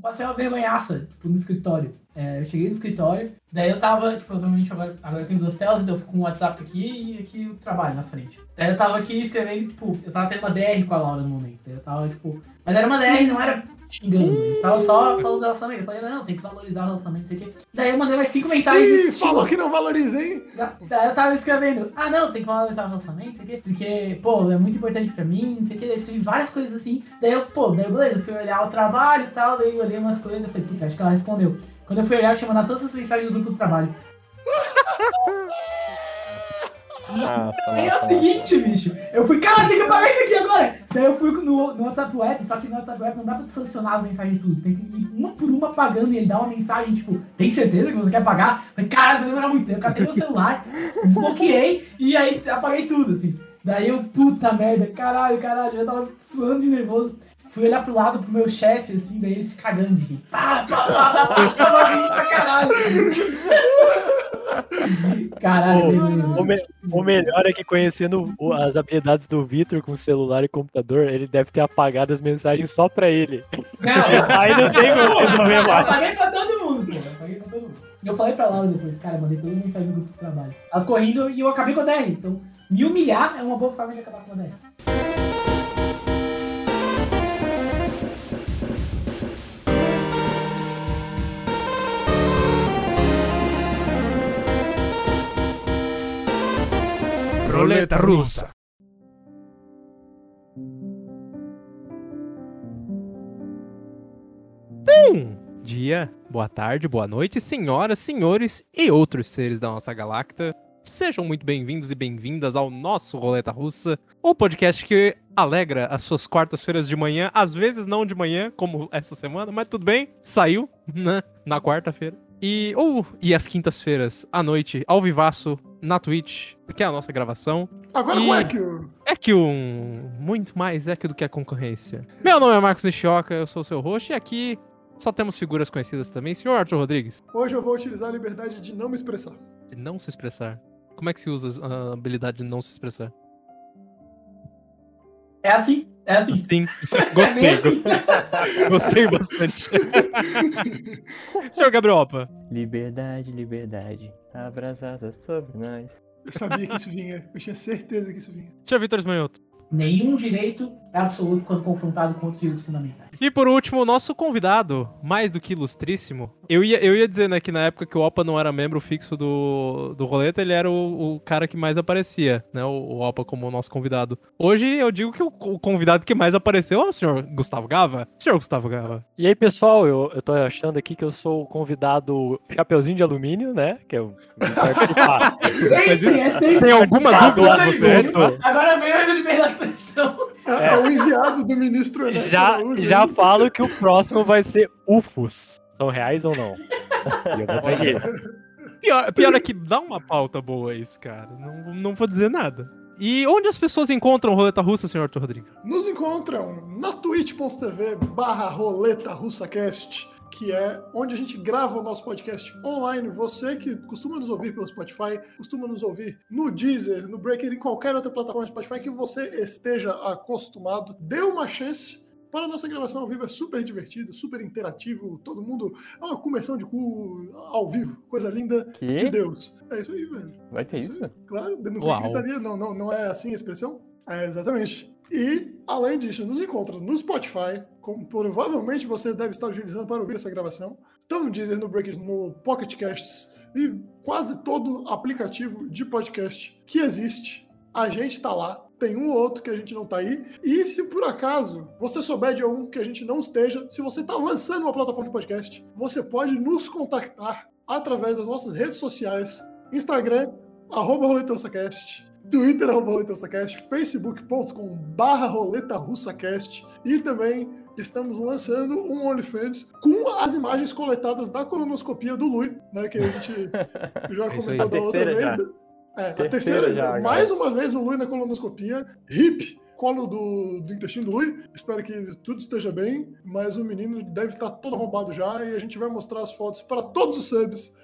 passei uma vergonhaça, tipo, no escritório. É, eu cheguei no escritório, daí eu tava, tipo, eu, normalmente agora, agora eu tenho duas telas, então eu fico com o WhatsApp aqui e aqui o trabalho na frente. Daí eu tava aqui escrevendo, tipo, eu tava tendo uma DR com a Laura no momento. Daí eu tava, tipo. Mas era uma DR, não era xingando, a gente tava só falando do relacionamento. Eu falei, não, tem que valorizar o relacionamento, não sei o quê. Daí eu mandei mais cinco mensagens. Ih, falou que não valoriza, hein? Daí eu tava escrevendo, ah não, tem que valorizar o relacionamento, não sei o quê, porque, pô, é muito importante pra mim, não sei o quê, daí eu escrevi várias coisas assim, daí eu, pô, daí beleza, eu fui olhar o trabalho e tal, daí eu olhei umas coisas, eu falei, puta, acho que ela respondeu. Quando eu fui olhar, eu tinha mandado todas as mensagens do grupo do trabalho. Nossa, Aí é o nossa, seguinte, bicho, eu fui, cara, tem que apagar isso aqui agora! Daí eu fui no, no WhatsApp Web, só que no WhatsApp Web não dá pra selecionar as mensagens tudo, tem que ir uma por uma apagando e ele dá uma mensagem, tipo, tem certeza que você quer apagar? Eu Falei, cara, isso vai demorar muito tempo, eu catei meu celular, desbloqueei e aí apaguei tudo, assim. Daí eu, puta merda, caralho, caralho, eu tava suando de nervoso. Fui olhar pro lado pro meu chefe, assim, daí ele se cagando de rir. Pá, pá, pá, pá, tava rindo pra caralho. Caralho, O, o me- o melhor é que conhecendo o- as habilidades do Vitor com celular e computador, ele deve ter apagado as mensagens só pra ele. Não, Aí não tem como resolver mais. paguei pra todo mundo, pô. Eu paguei pra todo mundo. E eu falei pra Laura depois, cara, mandei toda mensagem no grupo do trabalho. Ela ficou rindo e eu acabei com a DR. Então, me humilhar é uma boa forma de acabar com a DR. Roleta russa. Bom dia, boa tarde, boa noite, senhoras, senhores e outros seres da nossa galacta. Sejam muito bem-vindos e bem-vindas ao nosso Roleta Russa, o podcast que alegra as suas quartas-feiras de manhã, às vezes não de manhã, como essa semana, mas tudo bem, saiu, né, na quarta-feira. E, ou, e às quintas-feiras, à noite, ao vivaço, na Twitch, que é a nossa gravação. Agora E- qual é que o. É que um. Muito mais é que do que a concorrência. Meu nome é Marcos Nishioka, eu sou o seu host, e aqui só temos figuras conhecidas também. Senhor Arthur Rodrigues, Hoje eu vou utilizar a liberdade de não me expressar. de não se expressar. Como é que se usa a habilidade de não se expressar? É assim, é assim. Sim, É gostei, bem assim. gostei bastante. Senhor Gabriel Opa, Liberdade, liberdade. Abra as asas sobre nós. Eu sabia que isso vinha. Eu tinha certeza que isso vinha. senhor Vitor Esmanhoto. Nenhum direito é absoluto quando confrontado com outros direitos fundamentais. E por último, o nosso convidado, mais do que ilustríssimo. Eu ia, eu ia dizer, né, que na época que o Opa não era membro fixo do, do Roleta, ele era o, o cara que mais aparecia, né, o, o Opa como o nosso convidado. Hoje eu digo que o, o convidado que mais apareceu é o senhor Gustavo Gava. Senhor Gustavo Gava. E aí, pessoal, eu, eu tô achando aqui que eu sou o convidado Chapeuzinho de Alumínio, né? Que eu vim participar. Sempre, é sempre. Tem alguma dúvida de você? Agora veio a liberdade de expressão. É, é o enviado do ministro Ernesto já, Araújo, já falo que o próximo vai ser UFOs. São reais ou não? E eu vou pegar. Pior, pior é que dá uma pauta boa isso, cara. Não, não vou dizer nada. E onde as pessoas encontram Roleta Russa, senhor Arthur Rodrigues? Nos encontram na twitch.tv barra roleta russacast, que é onde a gente grava o nosso podcast online. Você que costuma nos ouvir pelo Spotify, costuma nos ouvir no Deezer, no Breaker, em qualquer outra plataforma de Spotify que você esteja acostumado, dê uma chance. Para a nossa gravação ao vivo é super divertido, super interativo, todo mundo. É uma começão de cu ao vivo, coisa linda de Que? Deus. É isso aí, velho. Vai ter isso? Claro, não Uau. gritaria, não, não, não é assim a expressão? É, exatamente. E, além disso, nos encontra no Spotify, como provavelmente você deve estar utilizando para ouvir essa gravação. Estamos no Deezer, no Breakers, no Pocket Casts e quase todo aplicativo de podcast que existe. A gente está lá. Tem um ou outro que a gente não tá aí. E se por acaso você souber de algum que a gente não esteja, se você está lançando uma plataforma de podcast, você pode nos contactar através das nossas redes sociais. Instagram, arroba RoletaRussaCast, Twitter, arroba RoletaRussaCast, facebook.com barra RoletaRussaCast e também estamos lançando um OnlyFans com as imagens coletadas da colonoscopia do Lui, né, que a gente já É comentou da outra vez. já. É, a Terceira terceira, já, mais uma vez o Lui na colonoscopia, hip, colo do, do intestino do Lui. Espero que tudo esteja bem, mas o menino deve estar todo arrombado já e a gente vai mostrar as fotos para todos os subs.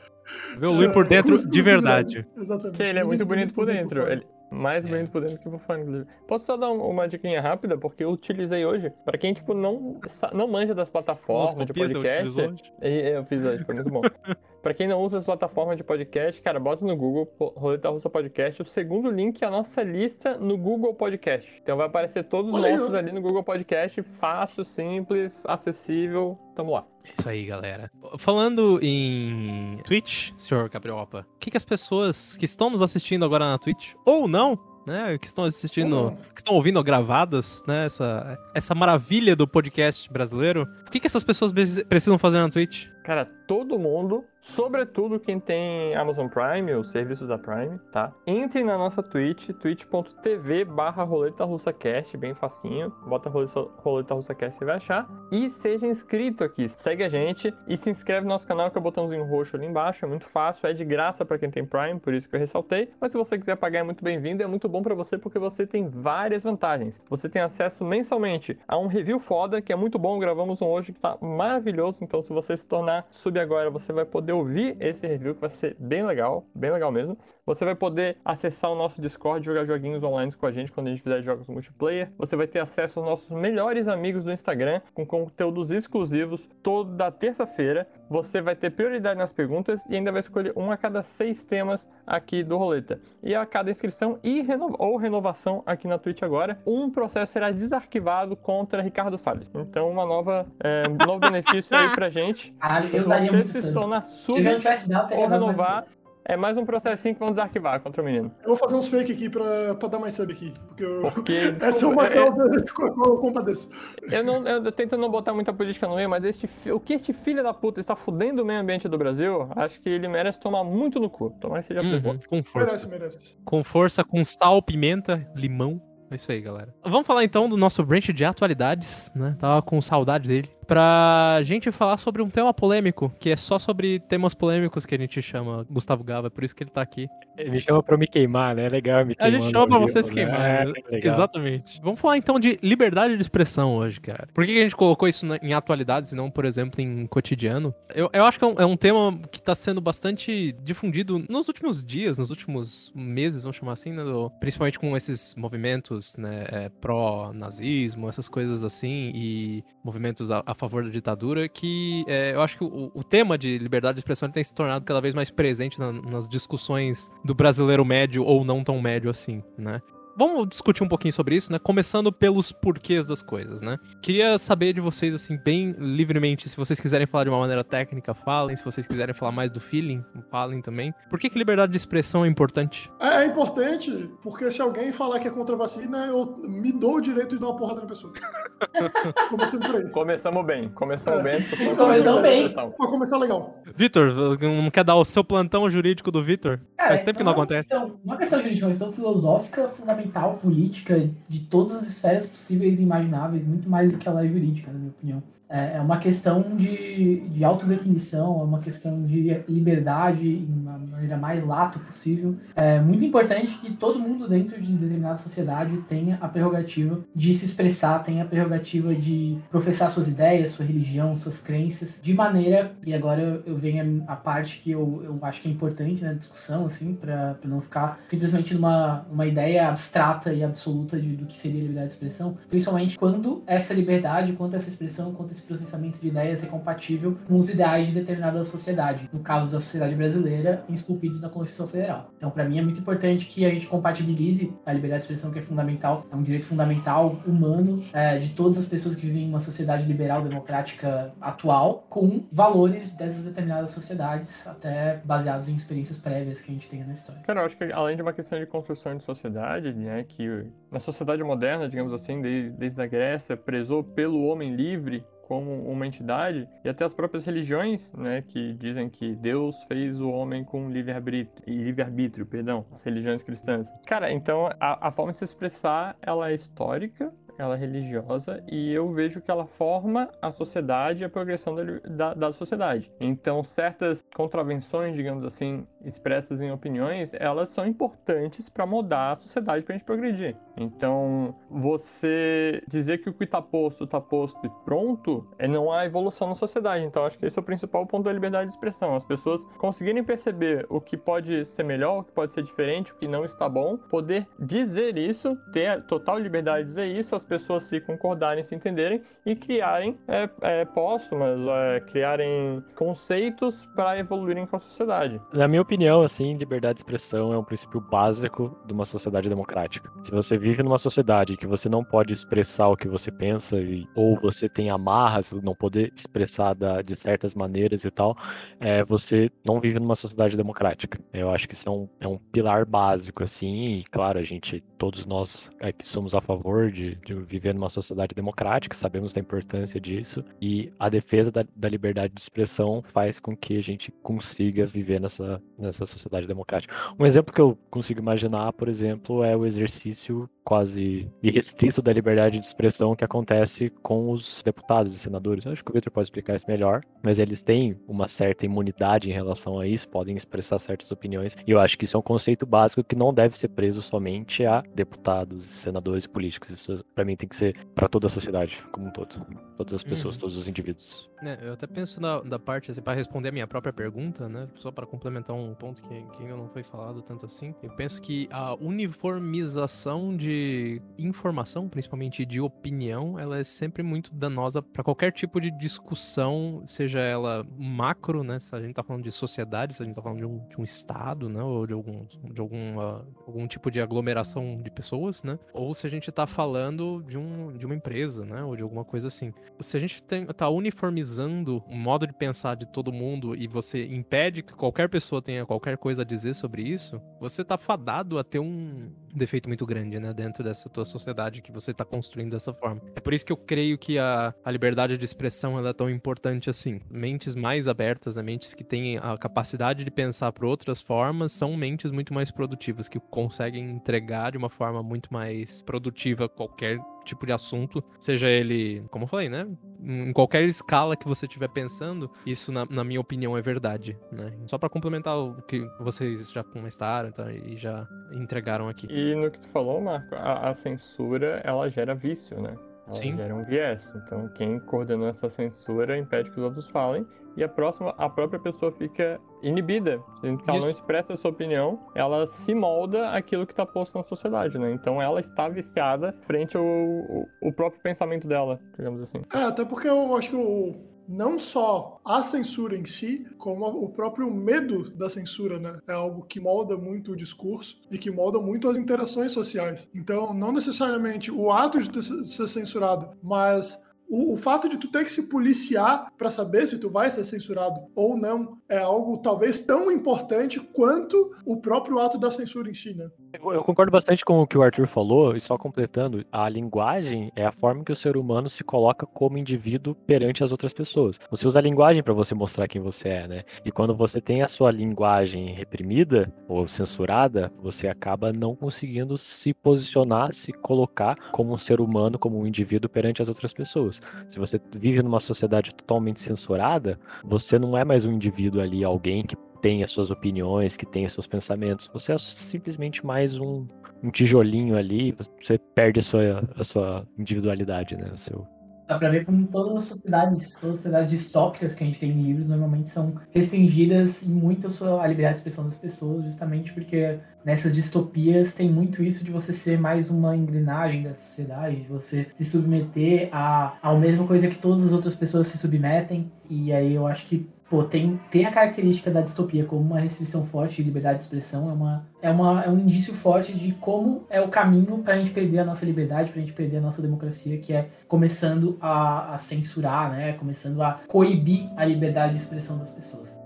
Vê o Lui por dentro É, de verdade. Exatamente. Que ele é muito bonito por dentro. fora. Ele, Mais É. bem por dentro que por fora, inclusive. Posso só dar um- uma diquinha rápida? Porque eu utilizei hoje. Pra quem, tipo, não, não manja das plataformas de Cosmopia, você podcast. hoje? É, Eu fiz hoje, foi muito bom. pra quem não usa as plataformas de podcast, cara, bota no Google, Roleta Russa Podcast. O segundo link é a nossa lista no Google Podcast. Então vai aparecer todos os nossos ali no Google Podcast. Fácil, simples, acessível. Tamo lá. Isso aí, galera. Falando em Twitch, senhor Capriopa, o que, que as pessoas que estão nos assistindo agora na Twitch, ou não, né, que estão assistindo, que estão ouvindo gravadas, né, essa, essa maravilha do podcast brasileiro, o que, que essas pessoas precisam fazer na Twitch? Cara, todo mundo, sobretudo quem tem Amazon Prime, os serviços da Prime, tá? Entre na nossa Twitch, twitch.tv barra roleta russacast, bem facinho. Bota roleta, roleta russacast, você vai achar. E seja inscrito aqui, segue a gente e se inscreve no nosso canal, que é o botãozinho roxo ali embaixo, é muito fácil, é de graça pra quem tem Prime, por isso que eu ressaltei. Mas se você quiser pagar, é muito bem-vindo, é muito bom pra você porque você tem várias vantagens. Você tem acesso mensalmente a um review foda, que é muito bom, gravamos um hoje que está maravilhoso, então se você se tornar sub agora, você vai poder ouvir esse review que vai ser bem legal, bem legal mesmo. Você vai poder acessar o nosso Discord, jogar joguinhos online com a gente quando a gente fizer jogos multiplayer. Você vai ter acesso aos nossos melhores amigos do Instagram, com conteúdos exclusivos toda terça-feira. Você vai ter prioridade nas perguntas e ainda vai escolher um a cada seis temas aqui do Roleta. E a cada inscrição e ou renovação aqui na Twitch agora, um processo será desarquivado contra Ricardo Salles. Então, uma nova, é, um novo benefício aí pra gente. Caralho, Se eu daria muito se sangue. tornar Se sub eu já não tivesse dado, teria ou dado mais renovar, é mais um processinho que vão desarquivar contra o menino. Eu vou fazer uns fake aqui pra, pra dar mais sub aqui. Porque eu... Porque, essa é uma é- causa com a qual eu compadeço. Eu, não, eu tento não botar muita política no meio, mas este, o que este filho da puta está fudendo o meio ambiente do Brasil, acho que ele merece tomar muito no cu. Tomara que seja. Uhum, com força. Merece, merece. Com força, com sal, pimenta, limão. É isso aí, galera. Vamos falar então do nosso branch de atualidades, né? Tava com saudades dele. Pra gente falar sobre um tema polêmico, que é só sobre temas polêmicos que a gente chama Gustavo Gava, é por isso que ele tá aqui. Ele me chama pra me queimar, né? É legal me A queimar. gente chama pra vivo, você se né? queimar. É, legal. Exatamente. Vamos falar então de liberdade de expressão hoje, cara. Por que a gente colocou isso em atualidades e não, por exemplo, em cotidiano? Eu, eu acho que é um, é um tema que tá sendo bastante difundido nos últimos dias, nos últimos meses, vamos chamar assim, né? do- principalmente com esses movimentos né, é, pró-nazismo, essas coisas assim, e movimentos a, a favor da ditadura, que é, eu acho que o, o tema de liberdade de expressão tem se tornado cada vez mais presente na- nas discussões do brasileiro médio ou não tão médio assim, né? Vamos discutir um pouquinho sobre isso, né? Começando pelos porquês das coisas, né? Queria saber de vocês, assim, bem livremente, se vocês quiserem falar de uma maneira técnica, falem. Se vocês quiserem falar mais do feeling, falem também. Por que, que liberdade de expressão é importante? É, é importante, porque se alguém falar que é contra a vacina, eu me dou o direito de dar uma porrada na pessoa. Começando por aí. Começamos bem, começamos É. bem. Começamos bem. atenção. Pra começar legal. Vitor, não quer dar o seu plantão jurídico do Vitor? Cara, Faz tempo que não é uma acontece. Questão, não é uma questão jurídica, é uma questão filosófica, fundamental, política, de todas as esferas possíveis e imagináveis, muito mais do que ela é jurídica, na minha opinião. É é uma questão de, de autodefinição, é uma questão de liberdade, de uma maneira mais lato possível. É muito importante que todo mundo dentro de determinada sociedade tenha a prerrogativa de se expressar, tenha a prerrogativa de professar suas ideias, sua religião, suas crenças, de maneira, e agora eu, venho a, parte que eu, eu acho que é importante na discussão, assim, para não ficar simplesmente numa uma ideia abstrata e absoluta de, do que seria liberdade de expressão, principalmente quando essa liberdade, quanto essa expressão, quanto esse processamento de ideias é compatível com os ideais de determinada sociedade. No caso da sociedade brasileira, esculpidos na Constituição Federal. Então, para mim, é muito importante que a gente compatibilize a liberdade de expressão, que é fundamental, é um direito fundamental, humano, é, de todas as pessoas que vivem em uma sociedade liberal, democrática atual, com valores dessas determinadas sociedades, até baseados em experiências prévias que a gente tenha na história. Cara, eu acho que além de uma questão de construção de sociedade, né, que na sociedade moderna, digamos assim, desde, desde a Grécia, prezou pelo homem livre como uma entidade, e até as próprias religiões, né, que dizem que Deus fez o homem com livre-arbítrio, e livre-arbítrio, perdão, as religiões cristãs. Cara, então a, a forma de se expressar, ela é histórica, ela é religiosa e eu vejo que ela forma a sociedade e a progressão da, da, da sociedade. Então, certas contravenções, digamos assim, expressas em opiniões, elas são importantes para mudar a sociedade para a gente progredir. Então, você dizer que o que está posto está posto e pronto, é não há evolução na sociedade. Então, acho que esse é o principal ponto da liberdade de expressão. As pessoas conseguirem perceber o que pode ser melhor, o que pode ser diferente, o que não está bom, poder dizer isso, ter total liberdade de dizer isso, as pessoas se concordarem, se entenderem e criarem é, é, póstumas, é, criarem conceitos para evoluírem com a sociedade. Na minha opinião, assim, liberdade de expressão é um princípio básico de uma sociedade democrática. Se você vive numa sociedade que você não pode expressar o que você pensa, e- ou você tem amarras, não poder expressar da- de certas maneiras e tal, é, você não vive numa sociedade democrática. Eu acho que isso é um, é um pilar básico, assim, e claro, a gente, todos nós aqui somos a favor de, de viver numa sociedade democrática, sabemos da importância disso, e a defesa da, da liberdade de expressão faz com que a gente consiga viver nessa, nessa sociedade democrática. Um exemplo que eu consigo imaginar, por exemplo, é o exercício quase irrestrito da liberdade de expressão que acontece com os deputados e senadores. Eu acho que o Victor pode explicar isso melhor, mas eles têm uma certa imunidade em relação a isso, podem expressar certas opiniões, e eu acho que isso é um conceito básico que não deve ser preso somente a deputados, senadores e políticos. Isso, para mim, tem que ser para toda a sociedade como um todo. Todas as pessoas, Uhum. todos os indivíduos. É, eu até penso na, da parte, assim, para responder a minha própria pergunta, né? Só para complementar um ponto que, que ainda não foi falado tanto assim. Eu penso que a uniformização de informação, principalmente de opinião, ela é sempre muito danosa para qualquer tipo de discussão, seja ela macro, né? Se a gente tá falando de sociedade, se a gente tá falando de um, de um estado, né? Ou de algum, de algum, ah, algum tipo de aglomeração de pessoas, né? Ou se a gente tá falando de, um, de uma empresa, né? Ou de alguma coisa assim se a gente tem, tá uniformizando o modo de pensar de todo mundo e você impede que qualquer pessoa tenha qualquer coisa a dizer sobre isso, você tá fadado a ter um defeito muito grande, né, dentro dessa tua sociedade que você tá construindo dessa forma. É por isso que eu creio que a, a liberdade de expressão ela é tão importante assim. Mentes mais abertas, né, mentes que têm a capacidade de pensar por outras formas, são mentes muito mais produtivas, que conseguem entregar de uma forma muito mais produtiva qualquer tipo de assunto, seja ele, como eu falei, né? Em qualquer escala que você estiver pensando, isso, na, na minha opinião, é verdade, né? Só pra complementar o que vocês já comentaram tá, e já entregaram aqui. E no que tu falou, Marco, a, a censura, ela gera vício, né? Ela Sim. gera um viés. Então, quem coordenou essa censura impede que os outros falem. E a próxima, a própria pessoa fica inibida. Sendo que ela não expressa a sua opinião, ela se molda aquilo que está posto na sociedade, né? Então, ela está viciada frente ao, ao- ao próprio pensamento dela, digamos assim. É, até porque eu acho que o, não só a censura em si, como o próprio medo da censura, né? É algo que molda muito o discurso e que molda muito as interações sociais. Então, não necessariamente o ato de ser censurado, mas o, o fato de tu ter que se policiar para saber se tu vai ser censurado ou não é algo talvez tão importante quanto o próprio ato da censura em si, né? Eu eu concordo bastante com o que o Arthur falou, e só completando, a linguagem é a forma que o ser humano se coloca como indivíduo perante as outras pessoas. Você usa a linguagem para você mostrar quem você é, né? E quando você tem a sua linguagem reprimida ou censurada, você acaba não conseguindo se posicionar, se colocar como um ser humano, como um indivíduo perante as outras pessoas. Se você vive numa sociedade totalmente censurada, você não é mais um indivíduo ali, alguém que tem as suas opiniões, que tem os seus pensamentos. Você é simplesmente mais um, um tijolinho ali, você perde a sua, a sua individualidade, né? O seu... Dá pra ver como todas as sociedades, todas as sociedades distópicas que a gente tem em livros normalmente são restringidas em muito a, sua, liberdade de expressão das pessoas, justamente porque nessas distopias tem muito isso de você ser mais uma engrenagem da sociedade, de você se submeter a, a mesma coisa que todas as outras pessoas se submetem. E aí eu acho que pô, tem, tem a característica da distopia como uma restrição forte de liberdade de expressão, é, uma, é, uma, é um indício forte de como é o caminho pra gente perder a nossa liberdade, pra gente perder a nossa democracia, que é começando a, a censurar, né? Começando a coibir a liberdade de expressão das pessoas.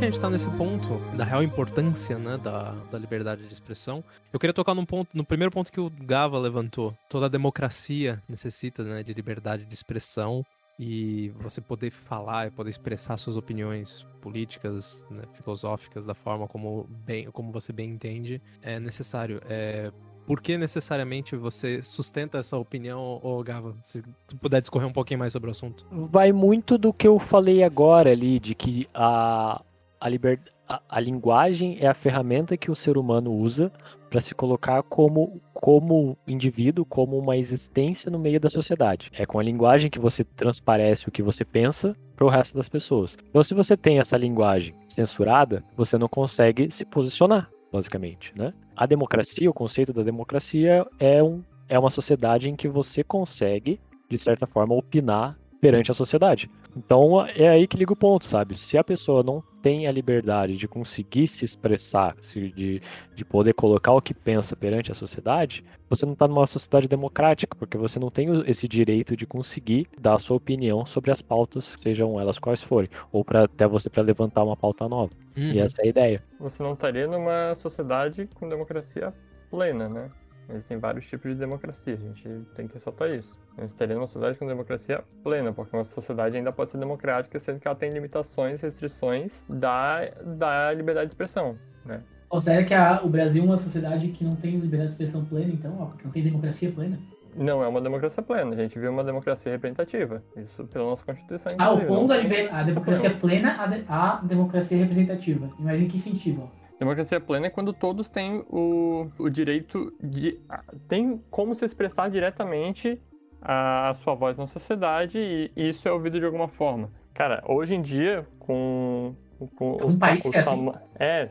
Que a gente tá nesse ponto da real importância, né, da, da liberdade de expressão, eu queria tocar num ponto, no primeiro ponto que o Gava levantou. Toda democracia necessita, né, de liberdade de expressão e você poder falar e poder expressar suas opiniões políticas, né, filosóficas da forma como bem, como você bem entende, é necessário. É, por que necessariamente você sustenta essa opinião, ô Gava? Se tu puder discorrer um pouquinho mais sobre o assunto. Vai muito do que eu falei agora ali, de que a, a, liber, a, a linguagem é a ferramenta que o ser humano usa para se colocar como, como indivíduo, como uma existência no meio da sociedade. É com a linguagem que você transparece o que você pensa para o resto das pessoas. Então, se você tem essa linguagem censurada, você não consegue se posicionar, basicamente, né? A democracia, o conceito da democracia é, um, é uma sociedade em que você consegue, de certa forma, opinar perante a sociedade. Então é aí que liga o ponto, sabe? Se a pessoa não tem a liberdade de conseguir se expressar, de, de poder colocar o que pensa perante a sociedade, você não está numa sociedade democrática, porque você não tem esse direito de conseguir dar a sua opinião sobre as pautas, sejam elas quais forem, ou para até você para levantar uma pauta nova. Uhum. E essa é a ideia. Você não estaria numa sociedade com democracia plena, né? Existem vários tipos de democracia, a gente tem que ressaltar isso. A gente estaria numa sociedade com democracia plena, porque uma sociedade ainda pode ser democrática, sendo que ela tem limitações, restrições da, da liberdade de expressão, né? Considera que a, o Brasil é uma sociedade que não tem liberdade de expressão plena, então, ó, que não tem democracia plena? Não é uma democracia plena, a gente viu uma democracia representativa. Isso pela nossa Constituição. Ah, o ponto não da liber- a democracia plena, a, de- a democracia representativa. Mas em que sentido? Democracia plena é quando todos têm o, o direito de. tem como se expressar diretamente a sua voz na sociedade e isso é ouvido de alguma forma. Cara, hoje em dia, com. com É um país que é assim. É,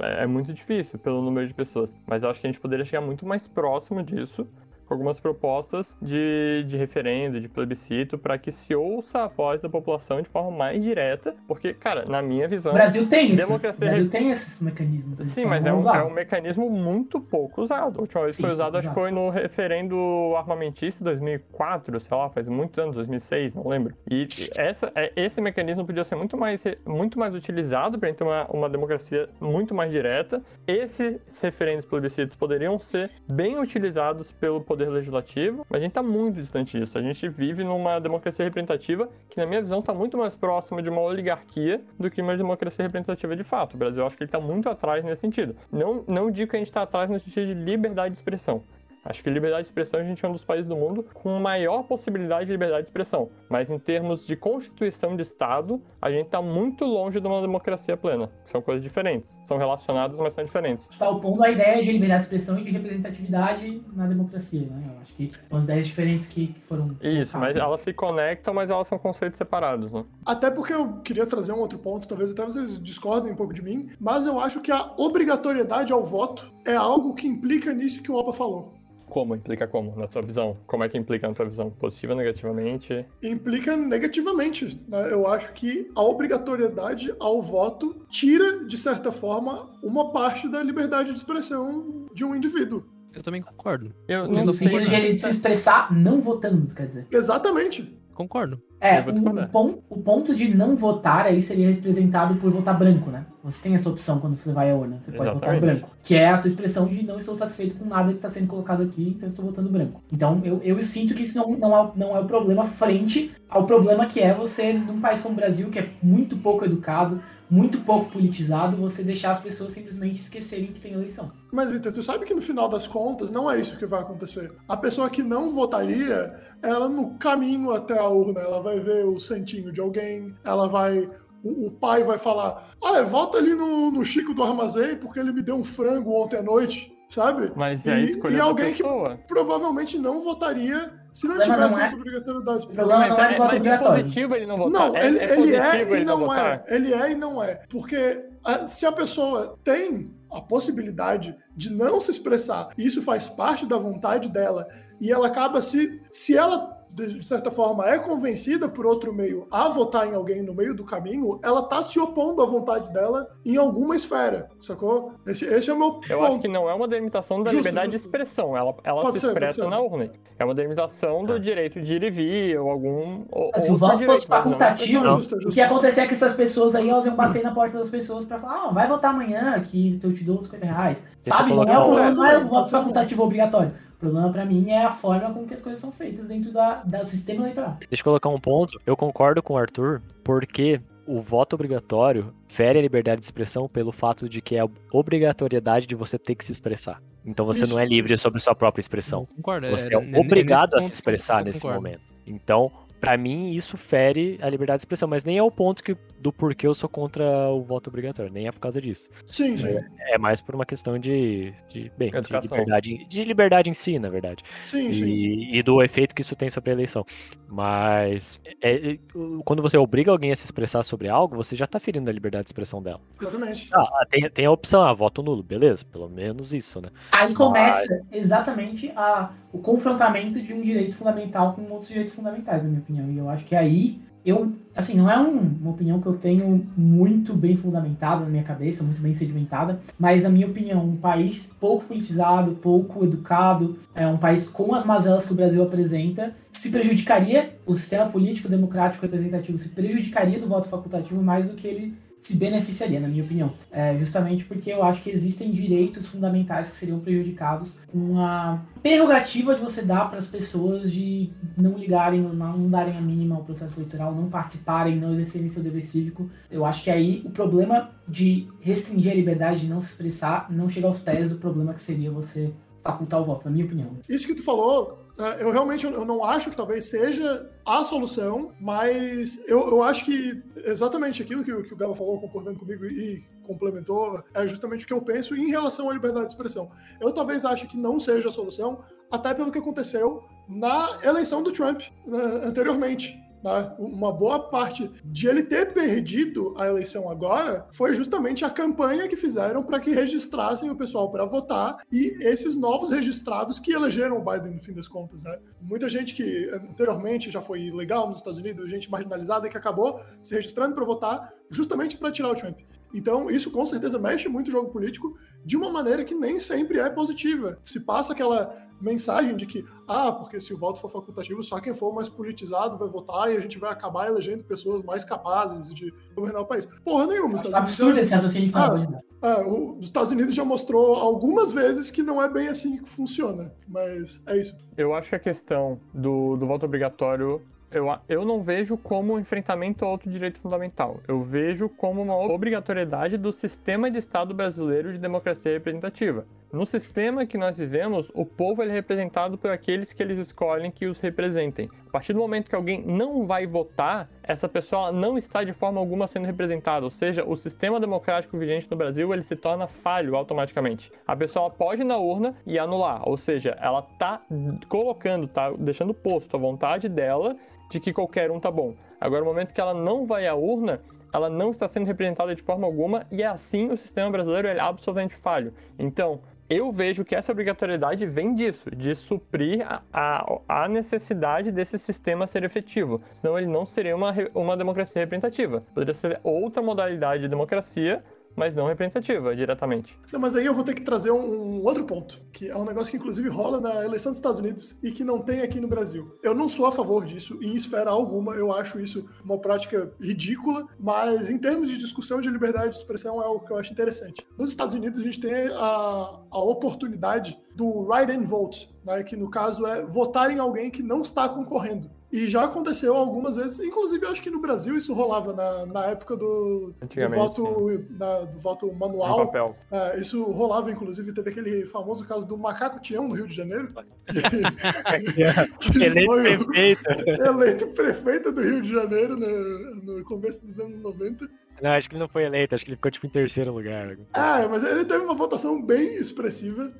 é muito difícil pelo número de pessoas. Mas eu acho que a gente poderia chegar muito mais próximo disso com algumas propostas de, de referendo, de plebiscito, para que se ouça a voz da população de forma mais direta, porque, cara, na minha O visão. Brasil tem isso. O Brasil tem esses mecanismos. Sim, mas é um, é um mecanismo muito pouco usado. A última vez que foi usado, acho que foi no referendo armamentista 2004, sei lá, faz muitos anos, 2006, não lembro. E essa, é- esse mecanismo podia ser muito mais, re- muito mais utilizado para ter uma, uma democracia muito mais direta. Esses referendos plebiscitos poderiam ser bem utilizados pelo Poder Legislativo, mas a gente está muito distante disso. A gente vive numa democracia representativa que, na minha visão, está muito mais próxima de uma oligarquia do que uma democracia representativa de fato. O Brasil, acho que ele está muito atrás nesse sentido. Não, não digo que a gente está atrás no sentido de liberdade de expressão. Acho que liberdade de expressão a gente é um dos países do mundo com maior possibilidade de liberdade de expressão. Mas em termos de constituição de Estado, a gente está muito longe de uma democracia plena. São coisas diferentes. São relacionadas, mas são diferentes. Tá opondo a ideia de liberdade de expressão e de representatividade na democracia, né? Eu acho que são as ideias diferentes que, foram. Isso, mas elas se conectam, mas elas são conceitos separados, né? Até porque eu queria trazer um outro ponto, talvez até vocês discordem um pouco de mim, mas eu acho que a obrigatoriedade ao voto é algo que implica nisso que o Opa falou. Como? Implica como, na tua visão? Como é que implica na tua visão? Positiva, negativamente? Implica negativamente. né? Eu acho que a obrigatoriedade ao voto tira, de certa forma, uma parte da liberdade de expressão de um indivíduo. Eu também concordo. Eu No não sei. sentido de ele se expressar não votando, quer dizer. Exatamente. Concordo. É, o, pon- o ponto de não votar aí seria representado por votar branco, né? Você tem essa opção quando você vai à urna. Você pode votar Exatamente. branco. Que é a tua expressão de não estou satisfeito com nada que está sendo colocado aqui, então eu estou votando branco. Então eu, eu sinto que isso não, não, é, não é o problema frente ao problema que é você, num país como o Brasil, que é muito pouco educado, muito pouco politizado, você deixar as pessoas simplesmente esquecerem que tem eleição. Mas, Vitor, tu sabe que no final das contas não é isso que vai acontecer. A pessoa que não votaria, ela no caminho até a urna, ela vai ver o santinho de alguém, ela vai. O, o pai vai falar: Ah, vota ali no, no Chico do armazém porque ele me deu um frango ontem à noite, sabe? Mas é a E- escolha e alguém que-. Provavelmente não votaria se não tivesse não é- essa obrigatoriedade. O problema não é mas, é obrigatório. positivo ele não votar? Não, é, ele, é ele é e ele não não votar? é. Ele é e não é. Porque ah, se a pessoa tem a possibilidade de não se expressar, e isso faz parte da vontade dela, e ela acaba se. Se ela de certa forma, é convencida por outro meio a votar em alguém no meio do caminho, ela tá se opondo à vontade dela em alguma esfera, sacou? Esse, esse é o meu Eu ponto. acho que não é uma delimitação da Justo, liberdade justo. de expressão. Ela, ela Pode se ser, expressa na urna. É uma delimitação do direito de ir e vir ou algum. Ou, Se o voto fosse mas não é facultativo. Justo, o que ia acontecer é que essas pessoas aí, elas iam bater na porta das pessoas pra falar, ah, vai votar amanhã que eu te dou 50 reais. Deixa Sabe? eu Não é, um- não é Pode voto facultativo obrigatório. O problema pra mim é a forma com que as coisas são feitas dentro da, da sistema eleitoral. Deixa eu colocar um ponto. Eu concordo com o Arthur, porque o voto obrigatório fere a liberdade de expressão pelo fato de que é a obrigatoriedade de você ter que se expressar. Então você Isso, não é livre sobre sua própria expressão. Concordo. Você é, é obrigado a se expressar nesse momento. Então, pra mim, isso fere a liberdade de expressão, mas nem é o ponto que, do porquê eu sou contra o voto obrigatório, nem é por causa disso. Sim, sim. É mais por uma questão de, de bem, de liberdade, de liberdade em si, na verdade. Sim, sim. E, e do efeito que isso tem sobre a eleição. Mas é- é- quando você obriga alguém a se expressar sobre algo, você já tá ferindo a liberdade de expressão dela. Exatamente. Ah, ah, tem, tem a opção, ah, voto nulo, beleza, pelo menos isso, né? Aí começa exatamente a, o confrontamento de um direito fundamental com outros direitos fundamentais, na minha opinião. E eu acho que aí, eu, assim, não é um- uma opinião que eu tenho muito bem fundamentada na minha cabeça, muito bem sedimentada, mas na minha opinião, um país pouco politizado, pouco educado, é um país com as mazelas que o Brasil apresenta, se prejudicaria, o sistema político, democrático, representativo se prejudicaria do voto facultativo mais do que ele se beneficiaria, na minha opinião. É, justamente porque eu acho que existem direitos fundamentais que seriam prejudicados com a prerrogativa de você dar para as pessoas de não ligarem, não, darem a mínima ao processo eleitoral, não participarem, não exercerem seu dever cívico. Eu acho que aí o problema de restringir a liberdade de não se expressar não chega aos pés do problema que seria você facultar o voto, na minha opinião. Isso que tu falou, eu realmente eu não acho que talvez seja a solução, mas eu, eu acho que exatamente aquilo que, o- que o Gaba falou, concordando comigo e complementou, é justamente o que eu penso em relação à liberdade de expressão. Eu talvez ache que não seja a solução, até pelo que aconteceu na eleição do Trump né, anteriormente. Né? Uma boa parte de ele ter perdido a eleição agora foi justamente a campanha que fizeram para que registrassem o pessoal para votar e esses novos registrados que elegeram o Biden no fim das contas. Né? Muita gente que anteriormente já foi ilegal nos Estados Unidos, gente marginalizada que acabou se registrando para votar justamente para tirar o Trump. Então, isso com certeza mexe muito o jogo político de uma maneira que nem sempre é positiva. Se passa aquela mensagem de que, ah, porque se o voto for facultativo, só quem for mais politizado vai votar e a gente vai acabar elegendo pessoas mais capazes de governar o país. Porra nenhuma. Unidos absurdo esse raciocínio que Ah, ela pode dar. é, o- os Estados Unidos já mostrou algumas vezes que não é bem assim que funciona, mas é isso. Eu acho que a questão do, do voto obrigatório, eu, a- eu não vejo como um enfrentamento ao outro direito fundamental. Eu vejo como uma obrigatoriedade do sistema de Estado brasileiro de democracia representativa. No sistema que nós vivemos, o povo é representado por aqueles que eles escolhem que os representem. A partir do momento que alguém não vai votar, essa pessoa não está de forma alguma sendo representada, ou seja, o sistema democrático vigente no Brasil ele se torna falho automaticamente. A pessoa pode ir na urna e anular, ou seja, ela tá colocando, tá deixando posto a vontade dela de que qualquer um tá bom. Agora, no momento que ela não vai à urna, ela não está sendo representada de forma alguma e assim o sistema brasileiro é absolutamente falho. Então, eu vejo que essa obrigatoriedade vem disso, de suprir a, a, a necessidade desse sistema ser efetivo. Senão ele não seria uma, uma democracia representativa. Poderia ser outra modalidade de democracia, mas não representativa diretamente. Não, mas aí eu vou ter que trazer um, um outro ponto, que é um negócio que inclusive rola na eleição dos Estados Unidos e que não tem aqui no Brasil. Eu não sou a favor disso, em esfera alguma, eu acho isso uma prática ridícula, mas em termos de discussão de liberdade de expressão é algo que eu acho interessante. Nos Estados Unidos a gente tem a, a oportunidade do write and vote, né, que no caso é votar em alguém que não está concorrendo. E já aconteceu algumas vezes, inclusive eu acho que no Brasil isso rolava na, na época do, do voto, da- do voto manual. papel. É, isso rolava, inclusive, teve aquele famoso caso do Macaco Tião, no Rio de Janeiro. que Eleito foi o- prefeito. eleito prefeito do Rio de Janeiro no, no começo dos anos 90. Não, acho que ele não foi eleito, acho que ele ficou tipo em terceiro lugar. Ah, mas ele teve uma votação bem expressiva.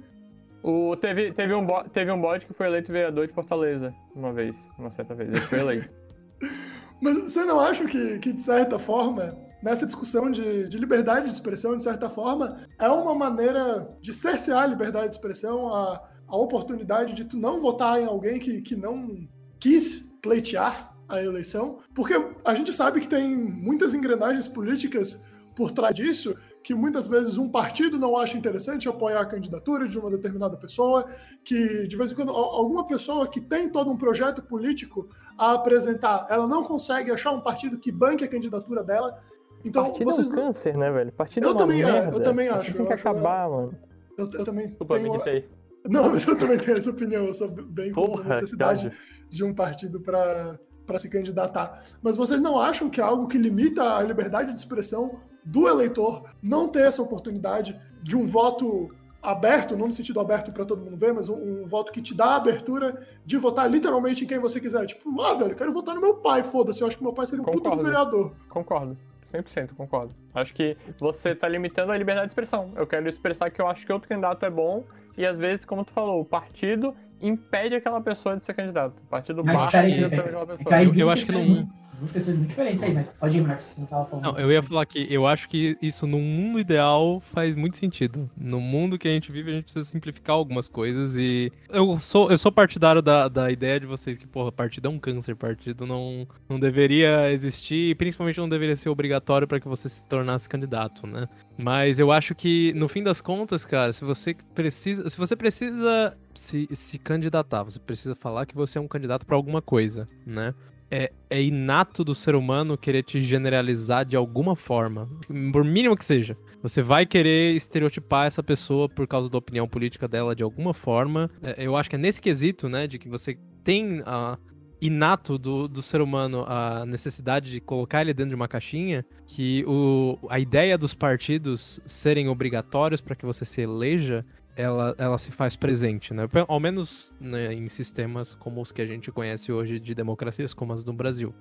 O, teve, teve, um bo- teve um bode que foi eleito vereador de Fortaleza uma vez, uma certa vez. Ele foi eleito. Mas você não acha que, que de certa forma, nessa discussão de, de liberdade de expressão, de certa forma, é uma maneira de cercear a liberdade de expressão, a, a oportunidade de tu não votar em alguém que, que não quis pleitear a eleição, porque a gente sabe que tem muitas engrenagens políticas por trás disso, que muitas vezes um partido não acha interessante apoiar a candidatura de uma determinada pessoa, que de vez em quando al- alguma pessoa que tem todo um projeto político a apresentar, ela não consegue achar um partido que banque a candidatura dela. Então, Partido vocês é um câncer, né, velho? Partido Eu é uma também- é, eu merda. também Partido acho, Tem eu que acho- acabar, mano. eu, eu também Desculpa, me tenho, irritei. Não, mas eu também tenho essa opinião. Eu sou bem contra a necessidade Jorge. de um partido para se candidatar. Mas vocês não acham que é algo que limita a liberdade de expressão do eleitor não ter essa oportunidade de um voto aberto, não no sentido aberto para todo mundo ver, mas um, um voto que te dá a abertura de votar literalmente em quem você quiser. Tipo, ah, velho, eu quero votar no meu pai, foda-se, eu acho que meu pai seria um puta do Concordo. vereador. Concordo. 100% concordo. Acho que você tá limitando a liberdade de expressão. Eu quero expressar que eu acho que outro candidato é bom e às vezes, como tu falou, o partido impede aquela pessoa de ser candidato. O partido Mas baixa peraí, e peraí, aquela peraí. pessoa. Eu- eu acho que não- Duas questões muito diferentes aí, mas pode ir, Marcos, que não tava falando. Não, eu ia falar que eu acho que isso num mundo ideal faz muito sentido. No mundo que a gente vive, a gente precisa simplificar algumas coisas e eu sou, eu sou partidário da, da ideia de vocês que, porra, partido é um câncer, partido não, não deveria existir e principalmente não deveria ser obrigatório para que você se tornasse candidato, né? Mas eu acho que, no fim das contas, cara, se você precisa, se você precisa se, se candidatar, você precisa falar que você é um candidato para alguma coisa, né? É, é inato do ser humano querer te generalizar de alguma forma, por mínimo que seja. Você vai querer estereotipar essa pessoa por causa da opinião política dela de alguma forma. É, eu acho que é nesse quesito, né, de que você tem a inato do, do ser humano a necessidade de colocar ele dentro de uma caixinha, que o, a ideia dos partidos serem obrigatórios para que você se eleja ela, ela se faz presente, né? Ao menos né, em sistemas como os que a gente conhece hoje de democracias, como as do Brasil.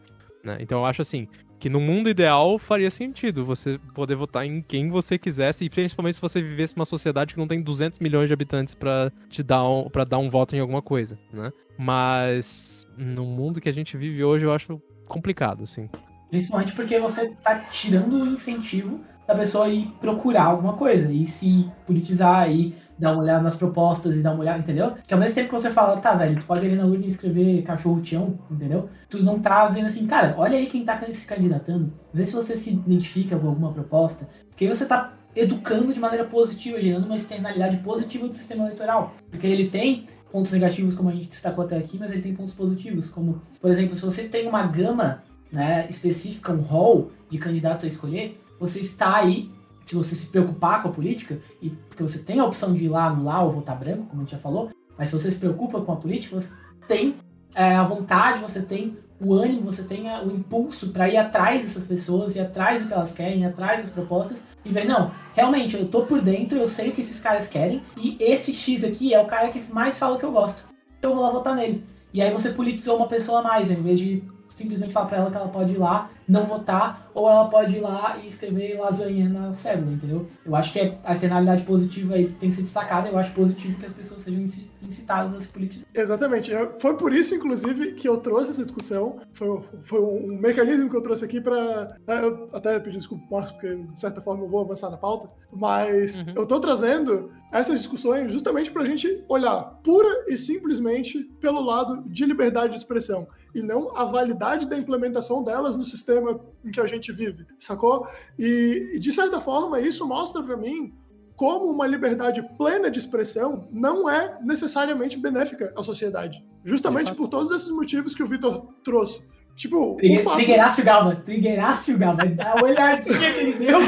Né? Então eu acho assim, que no mundo ideal faria sentido você poder votar em quem você quisesse, e principalmente se você vivesse numa sociedade que não tem 200 milhões de habitantes pra te dar um, pra dar um voto em alguma coisa, né? Mas no mundo que a gente vive hoje eu acho complicado, assim. Principalmente porque você tá tirando o incentivo da pessoa ir procurar alguma coisa e se politizar e dar uma olhada nas propostas e dar uma olhada, entendeu? Que ao mesmo tempo que você fala, tá, velho, tu pode ir na urna e escrever cachorro tião, entendeu? Tu não tá dizendo assim, cara, olha aí quem tá se candidatando, vê se você se identifica com alguma proposta, porque aí você tá educando de maneira positiva, gerando uma externalidade positiva do sistema eleitoral. Porque ele tem pontos negativos, como a gente destacou até aqui, mas ele tem pontos positivos, como, por exemplo, se você tem uma gama né, específica, um hall de candidatos a escolher, você está aí, se você se preocupar com a política, e porque você tem a opção de ir lá anular ou votar branco, como a gente já falou, mas se você se preocupa com a política, você tem é, a vontade, você tem o ânimo, você tem a- o impulso para ir atrás dessas pessoas, ir atrás do que elas querem, ir atrás das propostas e ver, não, realmente, eu tô por dentro, eu sei o que esses caras querem, e esse X aqui é o cara que mais fala que eu gosto. Eu vou lá votar nele. E aí você politizou uma pessoa a mais, ao invés de simplesmente falar pra ela que ela pode ir lá, não votar, ou ela pode ir lá e escrever lasanha na cédula, entendeu? Eu acho que é- a externalidade positiva aí tem que ser destacada, eu acho positivo que as pessoas sejam inci- incitadas a se politizar. Exatamente. É, Foi por isso, inclusive, que eu trouxe essa discussão. Foi, foi um mecanismo que eu trouxe aqui para. Eu até pedi desculpa, Marcos, porque de certa forma eu vou avançar na pauta. Mas Uhum. eu tô trazendo essas discussões justamente para a gente olhar pura e simplesmente pelo lado de liberdade de expressão e não a validade da implementação delas no sistema em que a gente vive, sacou? E, e, de certa forma, isso mostra para mim como uma liberdade plena de expressão não é necessariamente benéfica à sociedade. Justamente por todos esses motivos que o Vitor trouxe. Tipo, o Trigue- fato... Trigueirácio Galva, Trigueirácio Galva, dá uma olhadinha que ele deu.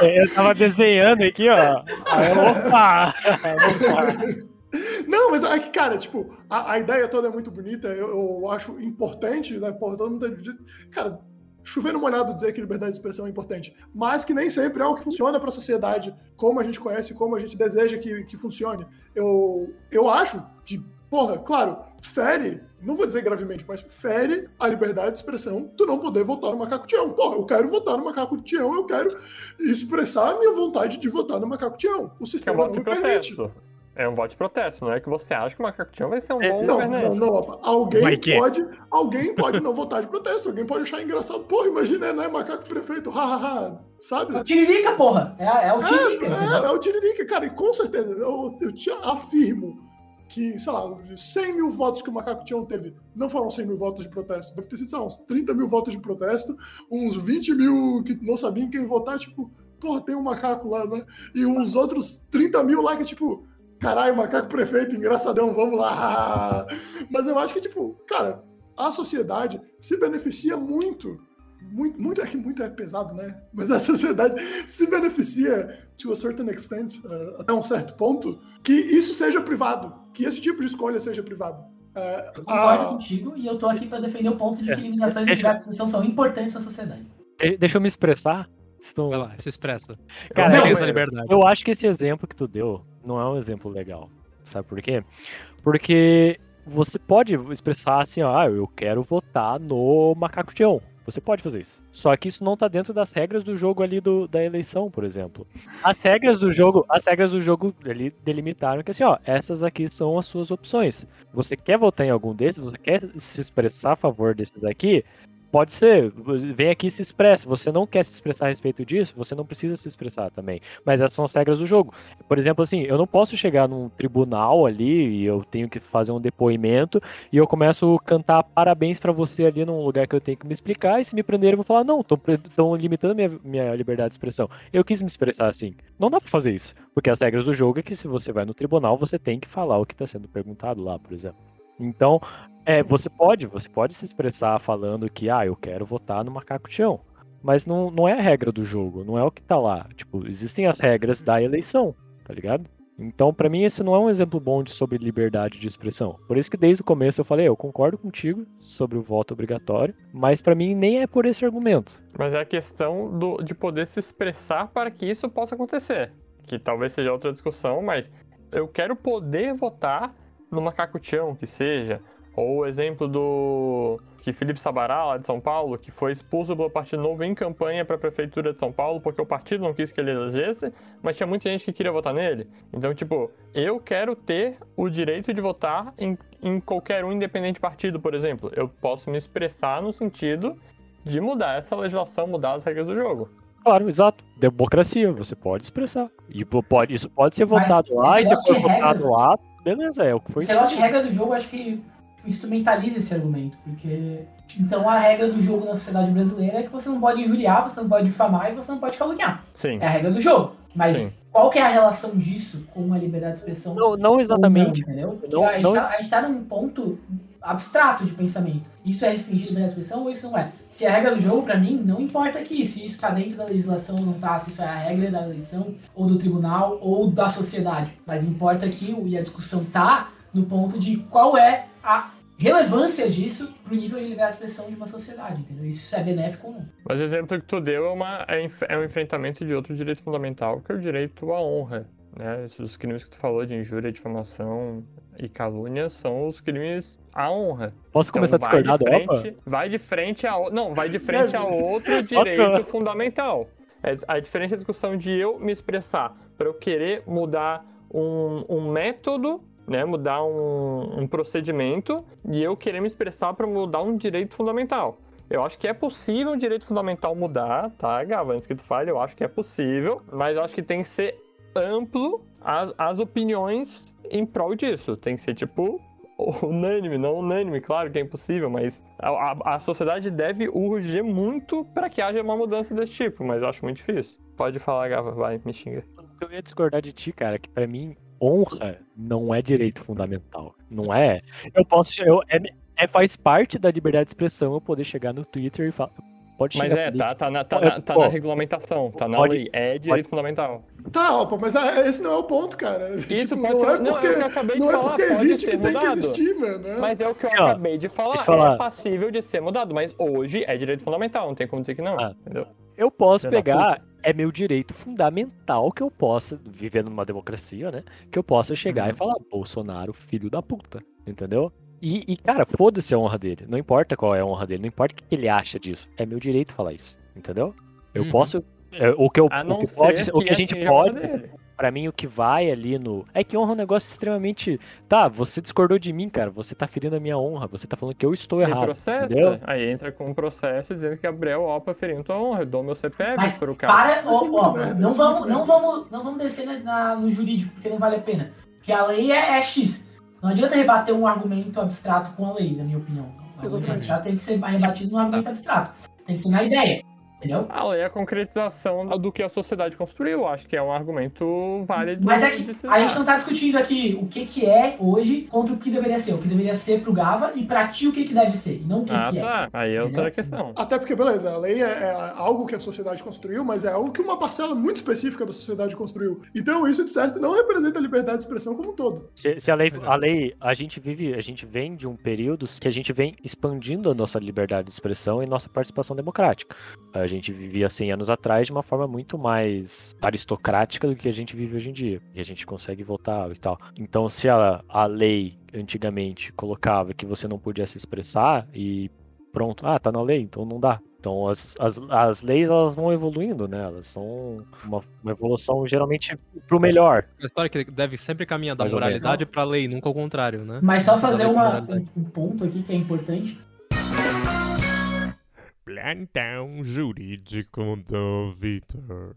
É, Eu tava desenhando aqui, ó. Aí, opa! opa. Não, mas é que, cara, tipo, a, a ideia toda é muito bonita, eu, eu acho importante, né? Porra, todo mundo. Cara, chover no molhado dizer que liberdade de expressão é importante, mas que nem sempre é o que funciona para a sociedade, como a gente conhece, como a gente deseja que, que funcione. Eu, eu acho que, porra, claro, fere, não vou dizer gravemente, mas fere a liberdade de expressão tu não poder votar no macaco Tião. Porra, eu quero votar no macaco Tião, eu quero expressar a minha vontade de votar no macaco Tião. O é sistema não me permite. É um voto de protesto, não é que você acha que o Macaco Tião vai ser um É, bom Não, governante. não, não. Alguém que é. pode, alguém pode não votar de protesto, alguém pode achar engraçado. Porra, imagina, né? Macaco prefeito, hahaha, sabe? É o Tiririca, porra. É, é o Tiririca, É, entendeu? é, é o Tiririca, cara, e com certeza, eu, eu te afirmo que, sei lá, os 100 mil votos que o Macaco Tião teve não foram 100 mil votos de protesto. Deve ter sido, sei lá, uns 30 mil votos de protesto, uns 20 mil que não sabiam quem votar, tipo, porra, tem um macaco lá, né? E uns outros 30 mil lá que, tipo, caralho, macaco prefeito, engraçadão, vamos lá. Mas eu acho que, tipo, cara, a sociedade se beneficia muito. Muito, muito é que muito é pesado, né? Mas a sociedade se beneficia, to a certain extent, uh, até um certo ponto, que isso seja privado, que esse tipo de escolha seja privado. Uh, Eu concordo a- contigo e eu tô aqui pra defender o ponto de que É, limitações de deixa- liberdade de expressão são importantes na sociedade. De- Deixa eu me expressar. Estão- Vai lá, se expressa. Cara, eu- essa liberdade. Eu acho que esse exemplo que tu deu não é um exemplo legal. Sabe por quê? Porque você pode expressar assim, ó, ah, eu quero votar no Macaco Tião. Você pode fazer isso. Só que isso não tá dentro das regras do jogo ali do, da eleição, por exemplo. As regras do jogo, as regras do jogo ali delimitaram que assim, ó, essas aqui são as suas opções. Você quer votar em algum desses? Você quer se expressar a favor desses aqui? Pode ser, vem aqui e se expressa. Você não quer se expressar a respeito disso, você não precisa se expressar também. Mas essas são as regras do jogo. Por exemplo, assim, eu não posso chegar num tribunal ali e eu tenho que fazer um depoimento e eu começo a cantar parabéns pra você ali num lugar que eu tenho que me explicar e se me prenderem eu vou falar, não, estão limitando minha, minha liberdade de expressão. Eu quis me expressar assim. Não dá pra fazer isso, porque as regras do jogo é que se você vai no tribunal, você tem que falar o que tá sendo perguntado lá, por exemplo. Então, é, você pode, você pode se expressar falando que, ah, eu quero votar no macaco chão. Mas não, não é a regra do jogo, não é o que tá lá. Tipo, existem as regras da eleição, tá ligado? Então, pra mim, esse não é um exemplo bom de sobre liberdade de expressão. Por isso que desde o começo eu falei, eu concordo contigo sobre o voto obrigatório, mas pra mim nem é por esse argumento. Mas é a questão do, de poder se expressar para que isso possa acontecer. Que talvez seja outra discussão, mas eu quero poder votar no Macaco que seja. Ou o exemplo do que Felipe Sabará, lá de São Paulo, que foi expulso pelo Partido Novo em campanha para a Prefeitura de São Paulo, porque o partido não quis que ele elegesse, mas tinha muita gente que queria votar nele. Então, tipo, eu quero ter o direito de votar em, em qualquer um independente de partido, por exemplo. Eu posso me expressar no sentido de mudar essa legislação, mudar as regras do jogo. Claro, exato. Democracia, você pode expressar. E po- pode, isso pode ser Mas votado lá, e se for votado lá, beleza, é o que foi Esse negócio de regra do jogo, eu acho que instrumentaliza esse argumento, porque então a regra do jogo na sociedade brasileira é que você não pode injuriar, você não pode difamar e você não pode caluniar. Sim. É a regra do jogo. Mas Sim. qual que é a relação disso com a liberdade de expressão? Não, não exatamente. Não, entendeu? Porque Não- a, gente não- tá, a gente tá num ponto abstrato de pensamento. Isso é restringir a liberdade de expressão ou isso não é? Se é a regra do jogo, pra mim, não importa aqui se isso tá dentro da legislação ou não tá, se isso é a regra da eleição, ou do tribunal, ou da sociedade. Mas importa aqui, e a discussão tá no ponto de qual é a relevância disso pro nível de liberdade de expressão de uma sociedade, entendeu? Isso é benéfico ou não. Mas o exemplo que tu deu é, uma, é, é um enfrentamento de outro direito fundamental, que é o direito à honra. Né? Esses crimes que tu falou de injúria, difamação e calúnia são os crimes à honra. Posso começar a Então, vai discordar de Opa? frente, Vai de frente a... Não, vai de frente a outro Posso- direito fundamental. É a diferente da discussão de eu me expressar para eu querer mudar um, um método, né, mudar um, um procedimento, e eu querer me expressar para mudar um direito fundamental. Eu acho que é possível um direito fundamental mudar, tá, Gava? Antes que tu fale, eu acho que é possível, mas eu acho que tem que ser amplo as, as opiniões em prol disso. Tem que ser, tipo, unânime, não unânime, claro que é impossível, mas a, a- a sociedade deve urgir muito para que haja uma mudança desse tipo, mas eu acho muito difícil. Pode falar, Gava, vai, me xinga. Eu ia discordar de ti, cara, que pra mim, honra não é direito fundamental. Não é. Eu posso. Eu, é, é- faz parte da liberdade de expressão eu poder chegar no Twitter e falar. Pode Mas é, tá, tá, na, tá, Pode- na, tá pô, na regulamentação, tá na pode- lei, é direito fundamental. Tá, opa, mas ah, esse não é o ponto, cara. Isso Tipo, pode não ser- é não, é porque, que eu acabei de não é falar, porque pode existe que tem que mudado. existir, mano. né? Mas é o que eu ó, acabei de falar, falar. é passível de ser mudado, mas hoje é direito fundamental, não tem como dizer que não, Ah. entendeu? Eu posso pegar, é meu direito fundamental que eu possa, vivendo numa democracia, né? Que eu possa chegar e Uhum. falar, Bolsonaro, filho da puta, entendeu? E, e, cara, foda-se a honra dele. Não importa qual é a honra dele, não importa o que ele acha disso. É meu direito falar isso, entendeu? Eu Uhum. posso. é, o que, eu, A o que pode, o que a gente pode, Pra mim, o que vai ali no. É que honra é um negócio extremamente. Tá, você discordou de mim, cara. Você tá ferindo a minha honra. Você tá falando que eu estou Tem errado. processo, entendeu? aí entra com um processo dizendo que Gabriel Opa ferindo tua honra, eu dou meu CPF Mas pro cara. para, ó, ó, não vamos, é não vamos, não vamos descer na- na- no jurídico, porque não vale a pena. Porque a lei é, é X. Não adianta rebater um argumento abstrato com a lei, na minha opinião. O argumento Exatamente. abstrato tem que ser rebatido num argumento abstrato. Tem que ser na ideia. Entendeu? A lei é a concretização do que a sociedade construiu. Acho que é um argumento válido. Mas é que a gente não tá discutindo aqui o que, que é hoje contra o que deveria ser. O que deveria ser pro Gava e pra ti o que, que deve ser. E não o que, Ah, que é. tá. Aí é outra questão. Até porque, beleza, a lei é, é algo que a sociedade construiu, mas é algo que uma parcela muito específica da sociedade construiu. Então, isso, de certo, não representa a liberdade de expressão como um todo. Se, se a lei, a lei, a gente vive, a gente vem de um período que a gente vem expandindo a nossa liberdade de expressão e nossa participação democrática. A gente vivia 100 anos atrás de uma forma muito mais aristocrática do que a gente vive hoje em dia. E a gente consegue votar e tal. Então, se a, a lei antigamente colocava que você não podia se expressar e pronto, ah, tá na lei, então não dá. Então as, as, as leis elas vão evoluindo, né? Elas são uma, uma evolução geralmente pro melhor. A história que deve sempre caminhar da Mais moralidade pra lei, nunca ao contrário, né? Mas só fazer uma, um, um ponto aqui que é importante. Plantão jurídico do Vitor.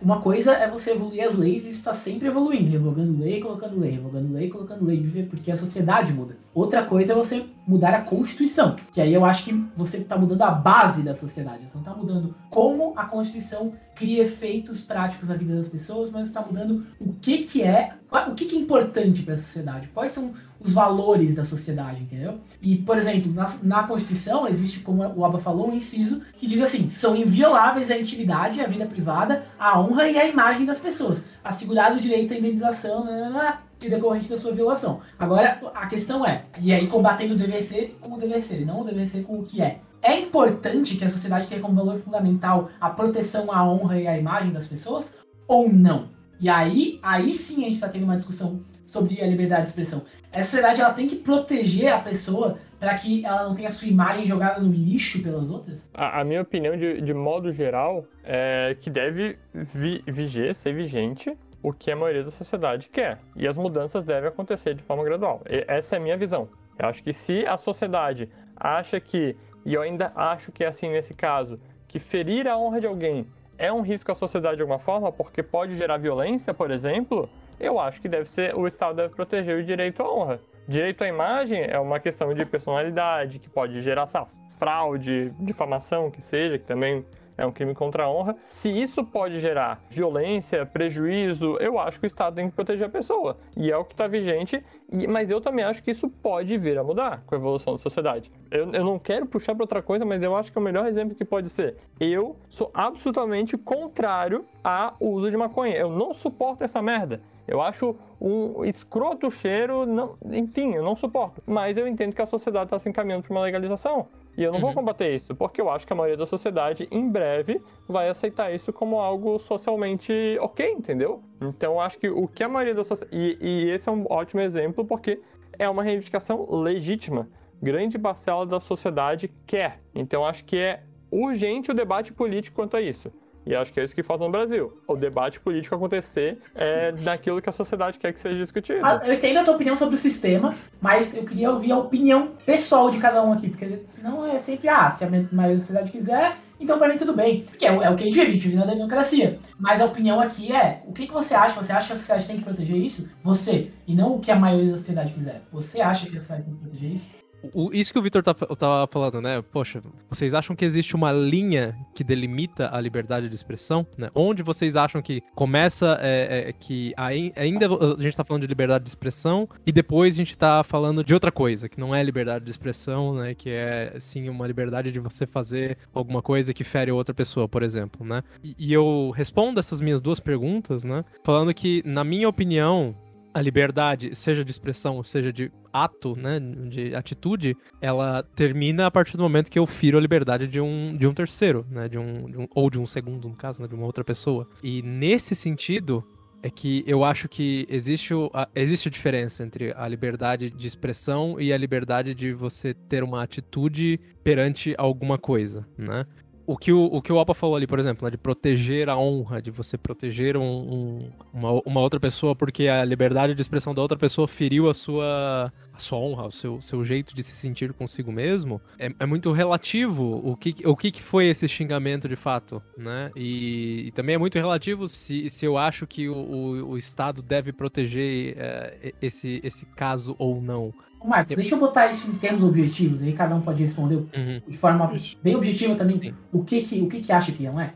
Uma coisa é você evoluir as leis e está sempre evoluindo, revogando lei, colocando lei, revogando lei, colocando lei, porque a sociedade muda. Outra coisa é você mudar a Constituição, que aí eu acho que você está mudando a base da sociedade. Você não está mudando como a Constituição cria efeitos práticos na vida das pessoas, mas está mudando o que que é, o que que é importante para a sociedade, quais são os valores da sociedade, entendeu? E, por exemplo, na, na Constituição existe, como o Aba falou, um inciso que diz assim: são invioláveis a intimidade, a vida privada, a honra e a imagem das pessoas, assegurado o direito à indenização né, né, né, que decorrente da sua violação. Agora, a questão é, e aí combatendo o dever ser com o dever ser, e não o dever ser com o que é. É importante que a sociedade tenha como valor fundamental a proteção à honra e à imagem das pessoas ou não? E aí, aí sim a gente está tendo uma discussão sobre a liberdade de expressão. A sociedade ela tem que proteger a pessoa para que ela não tenha sua imagem jogada no lixo pelas outras? A, a minha opinião, de, de modo geral, é que deve vi, viger, ser vigente o que a maioria da sociedade quer. E as mudanças devem acontecer de forma gradual. E essa é a minha visão. Eu acho que se a sociedade acha que, e eu ainda acho que é assim nesse caso, que ferir a honra de alguém é um risco à sociedade de alguma forma, porque pode gerar violência, por exemplo, eu acho que deve ser o Estado deve proteger o direito à honra. Direito à imagem é uma questão de personalidade, que pode gerar lá, fraude, difamação, que seja, que também é um crime contra a honra. Se isso pode gerar violência, prejuízo, eu acho que o Estado tem que proteger a pessoa. E é o que está vigente, mas eu também acho que isso pode vir a mudar com a evolução da sociedade. Eu, eu não quero puxar para outra coisa, mas eu acho que é o melhor exemplo que pode ser. Eu sou absolutamente contrário ao uso de maconha. Eu não suporto essa merda. Eu acho um escroto cheiro, não, enfim, eu não suporto. Mas eu entendo que a sociedade está se encaminhando para uma legalização. E eu não vou combater isso, porque eu acho que a maioria da sociedade, em breve, vai aceitar isso como algo socialmente ok, entendeu? Então eu acho que o que a maioria da sociedade. E, e esse é um ótimo exemplo, porque é uma reivindicação legítima. Grande parcela da sociedade quer. Então eu acho que é urgente o debate político quanto a isso. E acho que é isso que falta no Brasil. O debate político acontecer é daquilo que a sociedade quer que seja discutido. Ah, Eu entendo a tua opinião sobre o sistema, mas eu queria ouvir a opinião pessoal de cada um aqui, porque senão é sempre, ah, se a maioria da sociedade quiser, então pra mim tudo bem. Porque é, o- é o que a gente vive, a gente vive na democracia. Mas a opinião aqui é, o que, que você acha? Você acha que a sociedade tem que proteger isso? Você, e não o que a maioria da sociedade quiser. Você acha que a sociedade tem que proteger isso? O- isso que o Vitor tá, tava falando, né? Poxa, vocês acham que existe uma linha que delimita a liberdade de expressão? Né? Onde vocês acham que começa é, é, que ai- ainda a gente tá falando de liberdade de expressão e depois a gente tá falando de outra coisa, que não é liberdade de expressão, né? Que é, sim, uma liberdade de você fazer alguma coisa que fere outra pessoa, por exemplo, né? E, e eu respondo essas minhas duas perguntas, né? Falando que, na minha opinião, a liberdade, seja de expressão, ou seja de ato, né, de atitude, ela termina a partir do momento que eu firo a liberdade de um, de um terceiro, né, de um, de um- ou de um segundo, no caso, né, de uma outra pessoa. E nesse sentido, é que eu acho que existe, existe a diferença entre a liberdade de expressão e a liberdade de você ter uma atitude perante alguma coisa, né? O, que o, o que o falou ali, por exemplo, né, de proteger a honra, de você proteger um, um- uma, uma outra pessoa porque a liberdade de expressão da outra pessoa feriu a sua, a sua honra, o seu, seu jeito de se sentir consigo mesmo, é, é muito relativo o que, o que que foi esse xingamento de fato, né? E, e também é muito relativo se, se eu acho que o, o, o Estado deve proteger eh, esse, esse caso ou não. Marcos, deixa eu botar isso em termos objetivos, aí cada um pode responder de forma bem objetiva também. Sim. O que que, o que que acha que é, não é?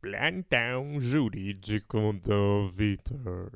Plantão jurídico do Vitor.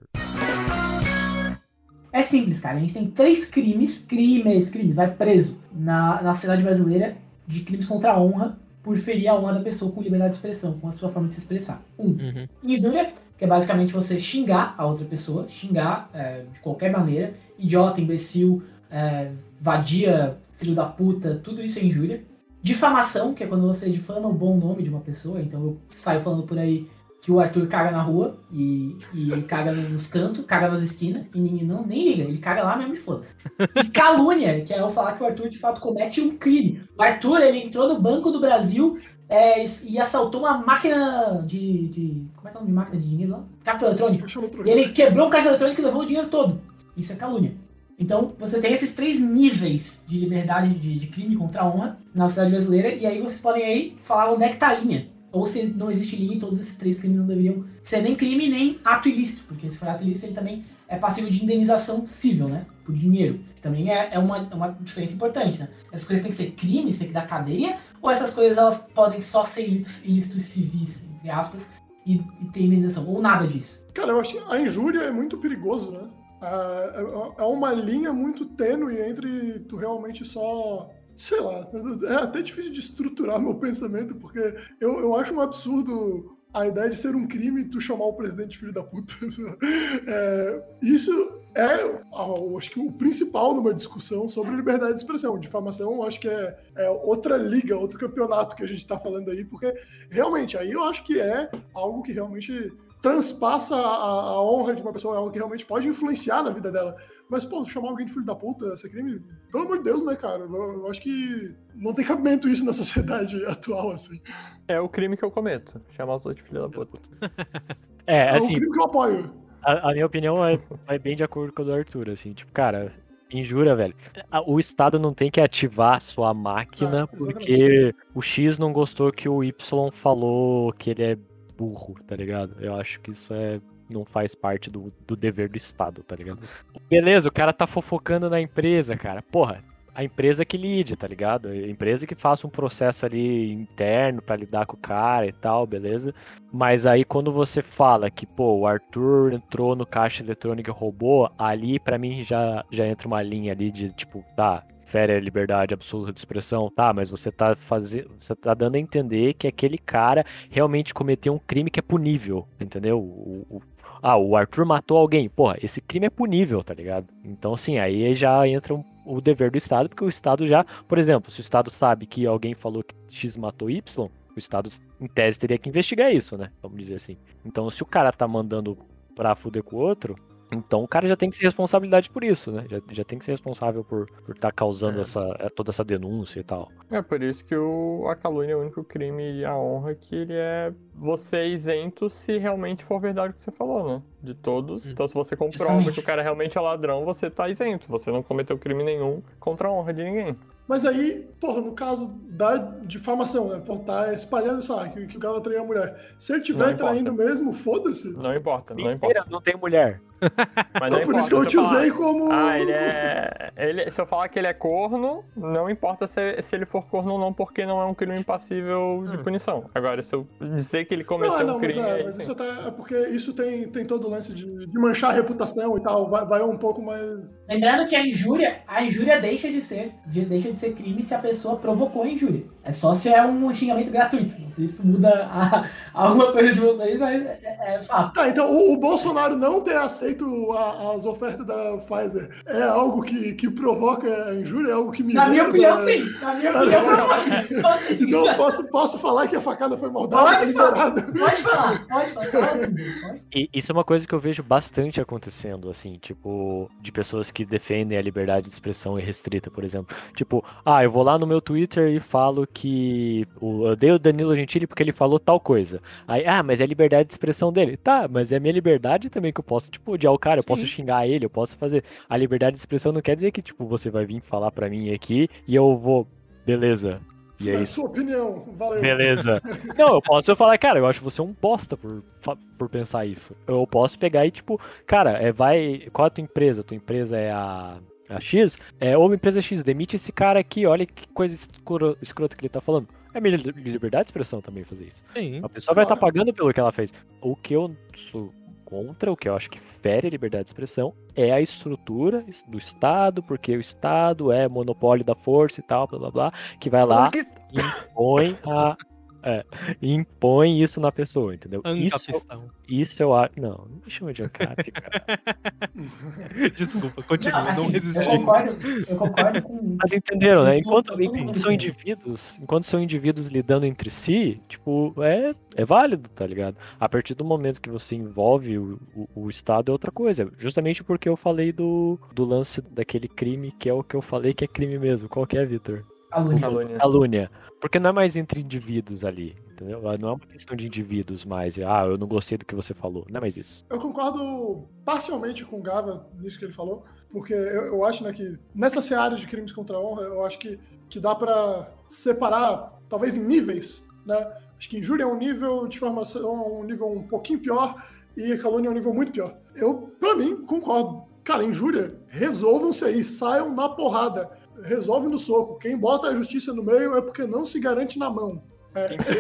É simples, cara. A gente tem três crimes, crimes, crimes, vai preso na, na sociedade brasileira de crimes contra a honra por ferir a honra da pessoa com liberdade de expressão, com a sua forma de se expressar. Um, Uhum. injúria, que é basicamente você xingar a outra pessoa, xingar é, de qualquer maneira, idiota, imbecil, é, vadia, filho da puta, tudo isso é injúria. Difamação, que é quando você difama o bom nome de uma pessoa, então eu saio falando por aí que o Arthur caga na rua e, e caga nos cantos, caga nas esquinas, e ninguém não, nem liga, ele caga lá mesmo e foda-se. E calúnia, que é eu falar que o Arthur de fato comete um crime. O Arthur, ele entrou no Banco do Brasil é, e, e assaltou uma máquina de, de. Como é que é o nome de máquina de dinheiro lá? Caixa eletrônica. E ele quebrou o caixa eletrônico e levou o dinheiro todo. Isso é calúnia. Então, você tem esses três níveis de liberdade de, de crime contra a honra na sociedade brasileira, e aí vocês podem aí falar onde é que tá a linha. Ou se não existe linha, todos esses três crimes não deveriam ser nem crime nem ato ilícito, porque se for ato ilícito, ele também é passivo de indenização civil, né? Por dinheiro. Que também é, é uma, é uma diferença importante, né? Essas coisas têm que ser crimes, tem que dar cadeia, ou essas coisas elas podem só ser ilícitos, ilícitos civis, entre aspas, e, e ter indenização, ou nada disso. Cara, eu acho que a injúria é muito perigoso, né? Ah, É é uma linha muito tênue entre tu realmente só. Sei lá, é até difícil de estruturar meu pensamento, porque eu, eu acho um absurdo a ideia de ser um crime tu chamar o presidente de filho da puta. É, isso é, eu acho que o principal numa discussão sobre liberdade de expressão. Difamação, eu acho que é, é outra liga, outro campeonato que a gente está falando aí, porque realmente aí eu acho que é algo que realmente transpassa a, a honra de uma pessoa, é algo que realmente pode influenciar na vida dela. Mas, pô, chamar alguém de filho da puta, esse crime, pelo amor de Deus, né, cara? Eu, eu acho que não tem cabimento isso na sociedade atual, assim. É o crime que eu cometo. Chamar os outros de filho da puta. É, É um assim, crime que eu apoio. A, a minha opinião é, é bem de acordo com a do Arthur, assim, tipo, cara, injúria, velho. O Estado não tem que ativar a sua máquina Ah, porque o X não gostou que o Y falou que ele é burro, tá ligado? Eu acho que isso é. Não faz parte do, do dever do Estado, tá ligado? Beleza, o cara tá fofocando na empresa, cara. Porra, a empresa que lide, tá ligado? A empresa que faça um processo ali interno pra lidar com o cara e tal, beleza? Mas aí quando você fala que, pô, o Arthur entrou no caixa eletrônico e roubou, ali pra mim já, já entra uma linha ali de tipo, tá, fere a liberdade absoluta de expressão, tá, mas você tá fazendo, você tá dando a entender que aquele cara realmente cometeu um crime que é punível, entendeu? O, o- ah, o Arthur matou alguém, porra, esse crime é punível, tá ligado? Então, assim, aí já entra um- o dever do Estado, porque o Estado já, por exemplo, se o Estado sabe que alguém falou que X matou Y, o Estado, em tese, teria que investigar isso, né? Vamos dizer assim. Então, se o cara tá mandando pra fuder com o outro, então o cara já tem que ser responsabilidade por isso, né? Já, já tem que ser responsável por estar por tá causando É. essa, é, toda essa denúncia e tal. É por isso que o, a calúnia é o único crime e a honra que ele é você isento se realmente for verdade o que você falou, né? De todos. Hum. Então se você comprova Justamente. que o cara realmente é ladrão, você tá isento. Você não cometeu crime nenhum contra a honra de ninguém. Mas aí, porra, no caso da difamação, né? Pô, tá espalhando isso, ah, que, que o cara traiu a mulher. Se ele tiver importa. traindo mesmo, foda-se. Não importa, não importa. Mentira, não tem mulher. Mas não Então por importa. isso que eu te falar, usei como. Ah, ele é. Ele, se eu falar que ele é corno, não importa se, se ele for corno ou não, porque não é um crime passível de Hum. punição. Agora, se eu dizer que ele cometeu Não, não, um mas, crime. é, aí mas isso até é porque isso tem, tem todo o lance de, de manchar a reputação e tal, vai, vai um pouco mais. Lembrando que a injúria, a injúria deixa de ser, de- deixa de ser crime se a pessoa provocou a injúria. É só se é um xingamento gratuito. Não sei se isso muda a- alguma coisa de vocês, mas é, é- é fato. Ah, então o, o Bolsonaro não ter aceito a- as ofertas da Pfizer é algo que, que provoca a injúria, é algo que me. Na minha opinião, sim. Na minha opinião, não. Então posso, posso falar que a facada foi maldade? Pode tá liberado. Pode falar, pode falar. Pode. E isso é uma coisa coisa que eu vejo bastante acontecendo, assim, tipo, de pessoas que defendem a liberdade de expressão irrestrita, por exemplo. Tipo, ah, eu vou lá no meu Twitter e falo que eu odeio o Danilo Gentili porque ele falou tal coisa. Aí, ah, mas é a liberdade de expressão dele. Tá, mas é a minha liberdade também que eu posso, tipo, odiar o cara, eu posso Sim. xingar ele, eu posso fazer. A liberdade de expressão não quer dizer que, tipo, você vai vir falar pra mim aqui e eu vou, beleza. E é É isso. sua opinião, valeu. Beleza. Não, eu posso falar, cara, eu acho você um bosta por, por pensar isso. Eu posso pegar e, tipo, cara, é, vai. Qual é a tua empresa? Tua empresa é a. A X? É, ou uma empresa X, demite esse cara aqui, olha que coisa escuro- escrota que ele tá falando. É minha li- liberdade de expressão também fazer isso. Sim. A pessoa vai estar Claro. pagando pelo que ela fez. O que eu sou contra, o que eu acho que fere a liberdade de expressão, é a estrutura do Estado, porque o Estado é monopólio da força e tal, blá blá blá, que vai lá e impõe a. é, impõe isso na pessoa, entendeu? Isso, Ancapistão. isso eu acho. Não, não me chama de ANCAP, cara. Desculpa, continua, não, assim, Eu resisti. concordo, eu concordo com. Mas entenderam, né? Eu Enquanto, eu enquanto são indivíduos, enquanto são indivíduos lidando entre si, tipo, é, é válido, tá ligado? A partir do momento que você envolve o, o, o Estado é outra coisa. Justamente porque eu falei do, do lance daquele crime que é o que eu falei que é crime mesmo. Qual que é, Vitor? Calúnia. Porque não é mais entre indivíduos ali, entendeu? Não é uma questão de indivíduos mais. Ah, eu não gostei do que você falou. Não é mais isso. Eu concordo parcialmente com o Gava nisso que ele falou, porque eu, eu acho né, que nessa seara de crimes contra a honra, eu acho que, que dá pra separar, talvez em níveis, né? Acho que injúria é um nível, difamação é um nível um pouquinho pior e calúnia é um nível muito pior. Eu, pra mim, concordo. Cara, injúria, resolvam-se aí, saiam na porrada, resolve no soco. Quem bota a justiça no meio é porque não se garante na mão.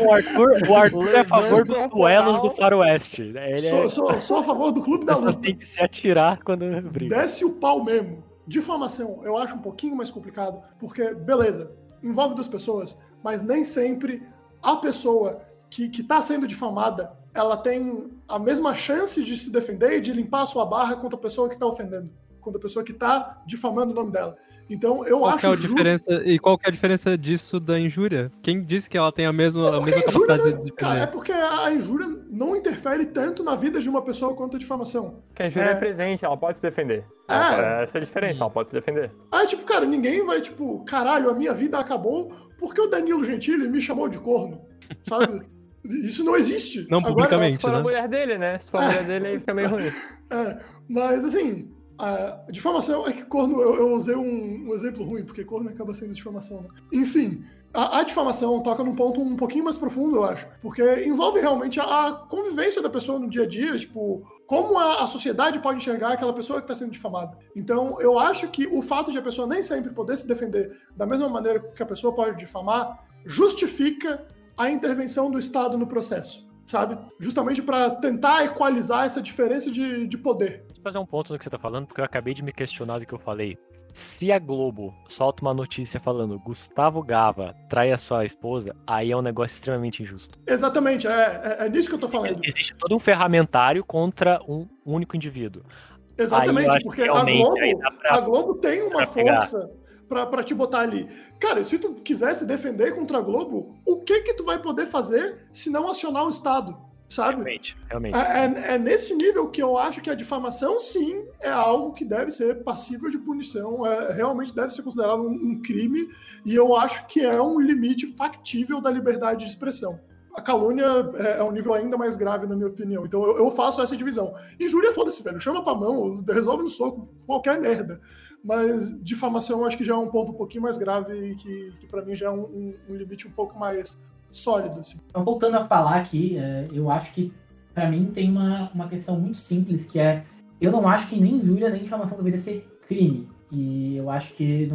O Arthur, o Arthur é a favor dos duelos do faroeste. Ele Sou, é... sou, sou a favor do clube da As pessoas luta. têm que se atirar quando briga. Desce o pau mesmo. Difamação, eu acho um pouquinho mais complicado, porque, beleza, envolve duas pessoas, mas nem sempre a pessoa que, que tá sendo difamada, ela tem a mesma chance de se defender e de limpar a sua barra contra a pessoa que tá ofendendo, contra a pessoa que tá difamando o nome dela. Então, eu Qual acho que é a justo- diferença e qual que é a diferença disso da injúria? Quem disse que ela tem a mesma, a Porque mesma a injúria capacidade de Cara, é defender? porque a injúria não interfere tanto na vida de uma pessoa quanto a difamação. Que a Júlia é. É. presente, ela pode se defender. É. Essa é a diferença, ela pode se defender. Aí, tipo, cara, ninguém vai, tipo, caralho, a minha vida acabou porque o Danilo Gentili me chamou de corno, sabe? Isso não existe. Não Agora, publicamente. Se for a né? mulher dele, né? Se for a mulher dele, aí fica meio ruim. É, mas, assim, a difamação é que corno, eu, eu usei um, um exemplo ruim, porque corno acaba sendo difamação, né? Enfim, a, a difamação toca num ponto um pouquinho mais profundo, eu acho, porque envolve realmente a, a convivência da pessoa no dia a dia, tipo, como a, a sociedade pode enxergar aquela pessoa que está sendo difamada. Então, eu acho que o fato de a pessoa nem sempre poder se defender da mesma maneira que a pessoa pode difamar justifica a intervenção do Estado no processo, sabe? Justamente para tentar equalizar essa diferença de, de poder. Fazer um ponto no que você tá falando, porque eu acabei de me questionar do que eu falei. Se a Globo solta uma notícia falando Gustavo Gava trai a sua esposa, aí é um negócio extremamente injusto. Exatamente, é, é, é nisso que eu tô falando. Existe todo um ferramentário contra um único indivíduo. Exatamente, porque que a Globo, pra- a Globo tem uma força pra, pra te botar ali. Cara, se tu quiser se defender contra a Globo, o que que tu vai poder fazer se não acionar o Estado, sabe? Realmente, realmente. É, é- é nesse nível que eu acho que a difamação, sim, é algo que deve ser passível de punição, é, realmente deve ser considerado um, um crime, e eu acho que é um limite factível da liberdade de expressão. A calúnia é, é um nível ainda mais grave, na minha opinião. Então eu, eu faço essa divisão. Injúria, foda-se, velho. Chama pra mão, resolve no soco, qualquer merda. Mas difamação eu acho que já é um ponto um pouquinho mais grave e que, que para mim já é um, um- um limite um pouco mais sólido. Assim. Então, voltando a falar aqui, é, eu acho que, pra mim, tem uma, uma questão muito simples, que é, eu não acho que nem injúria nem difamação deveria ser crime. E eu acho que,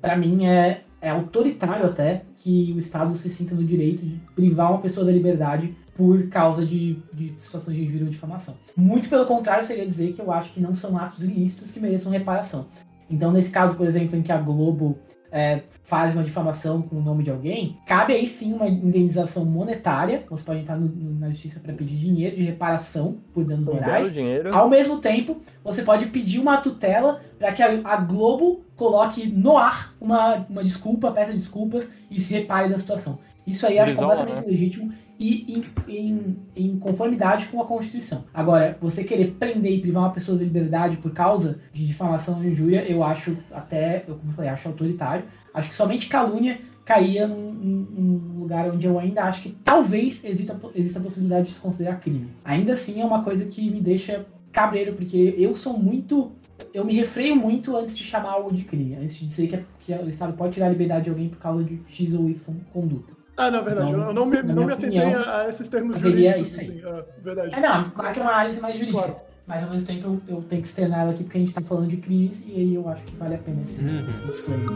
pra mim, é, é autoritário até que o Estado se sinta no direito de privar uma pessoa da liberdade por causa de, de situações de injúria ou difamação. Muito pelo contrário, seria dizer que eu acho que não são atos ilícitos que mereçam reparação. Então, nesse caso, por exemplo, em que a Globo é, faz uma difamação com o nome de alguém, cabe aí sim uma indenização monetária. Você pode entrar no- na justiça para pedir dinheiro de reparação por danos Um morais. Ao mesmo tempo, você pode pedir uma tutela para que a, a Globo coloque no ar uma, uma desculpa, peça desculpas e se repare da situação. Isso aí acho completamente legítimo e em, em, em conformidade com a Constituição. Agora, você querer prender e privar uma pessoa de liberdade por causa de difamação ou injúria, eu acho até, eu como eu falei, acho autoritário. Acho que somente calúnia caía num, num- lugar onde eu ainda acho que talvez exista, exista a possibilidade de se considerar crime. Ainda assim, é uma coisa que me deixa cabreiro, porque eu sou muito. Eu me refreio muito antes de chamar algo de crime, antes de dizer que, é- que o Estado pode tirar a liberdade de alguém por causa de X ou Y conduta. Ah, não, verdade. Então, eu não me, não me atentei opinião, a, a esses termos jurídicos. isso aí. assim, ah, verdade. É, não, claro que é uma análise mais jurídica. Claro. Mas ao mesmo tempo eu, eu tenho que externar ela aqui porque a gente tá falando de crimes e aí eu acho que vale a pena esse, Uhum. esse disclaimer.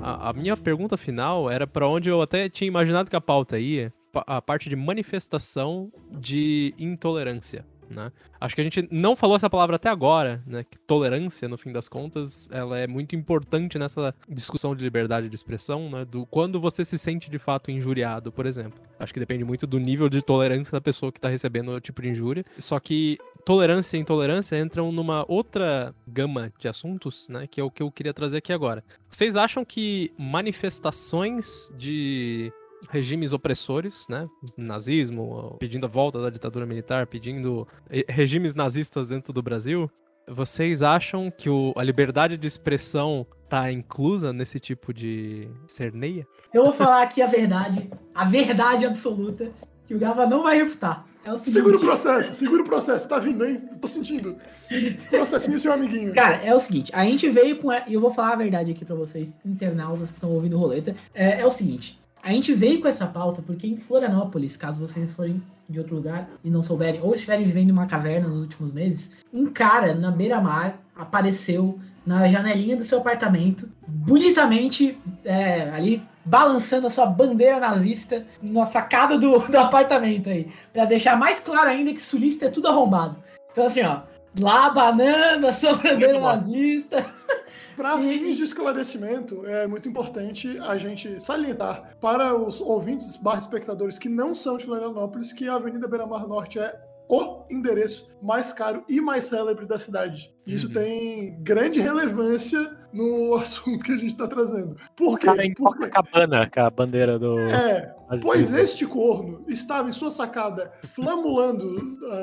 A, a minha pergunta final era pra onde eu até tinha imaginado que a pauta ia, a parte de manifestação de intolerância. Né? Acho que a gente não falou essa palavra até agora, né? Que tolerância, no fim das contas, ela é muito importante nessa discussão de liberdade de expressão, né? Do quando você se sente de fato injuriado, por exemplo. Acho que depende muito do nível de tolerância da pessoa que está recebendo o tipo de injúria. Só que tolerância e intolerância entram numa outra gama de assuntos, né? Que é o que eu queria trazer aqui agora. Vocês acham que manifestações de regimes opressores, né? Nazismo, pedindo a volta da ditadura militar, pedindo eh, regimes nazistas dentro do Brasil, vocês acham que o- a liberdade de expressão tá inclusa nesse tipo de cerneia? Eu vou falar aqui a verdade, a verdade absoluta, que o Gava não vai refutar. É o seguinte. Segura o processo, segura o processo. Tá vindo, hein? Tô sentindo. Processinho, seu amiguinho. Cara, é o seguinte, a gente veio com. E eu vou falar a verdade aqui pra vocês, internautas que estão ouvindo roleta. É, é o seguinte, a gente veio com essa pauta porque em Florianópolis, caso vocês forem de outro lugar e não souberem, ou estiverem vivendo em uma caverna nos últimos meses, um cara na beira-mar apareceu na janelinha do seu apartamento, bonitamente é, ali balançando a sua bandeira nazista na sacada do, do apartamento aí, Pra deixar mais claro ainda que sulista é tudo arrombado. Então assim, ó, lá banana, sua bandeira nazista. Para fins de esclarecimento, é muito importante a gente salientar para os ouvintes barra espectadores que não são de Florianópolis que a Avenida Beira Mar Norte é o endereço mais caro e mais célebre da cidade. E Isso Uhum. tem grande relevância no assunto que a gente está trazendo. Por quê? Cara, em Porque, Copacabana, com a bandeira do. é. Pois este corno estava em sua sacada flamulando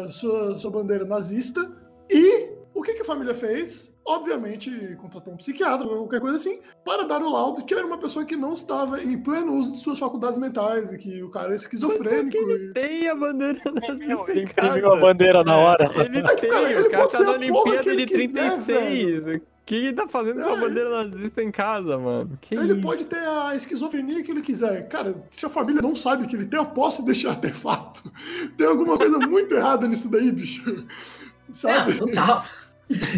a sua, sua bandeira nazista e o que, que a família fez? Obviamente, contratou um psiquiatra ou qualquer coisa assim, para dar o laudo que era uma pessoa que não estava em pleno uso de suas faculdades mentais e que o cara é esquizofrênico. e- Tem a bandeira nazista Ele em casa. imprimiu a bandeira na hora. Ele Mas, tem, cara, ele o cara tá na Olimpíada ele de quiser, 36. O que ele tá fazendo com a É. bandeira nazista em casa, mano? Que Ele isso? pode ter a esquizofrenia que ele quiser. Cara, se a família não sabe que ele tem a posse desse artefato, tem alguma coisa muito errada nisso daí, bicho. Sabe? Não, total.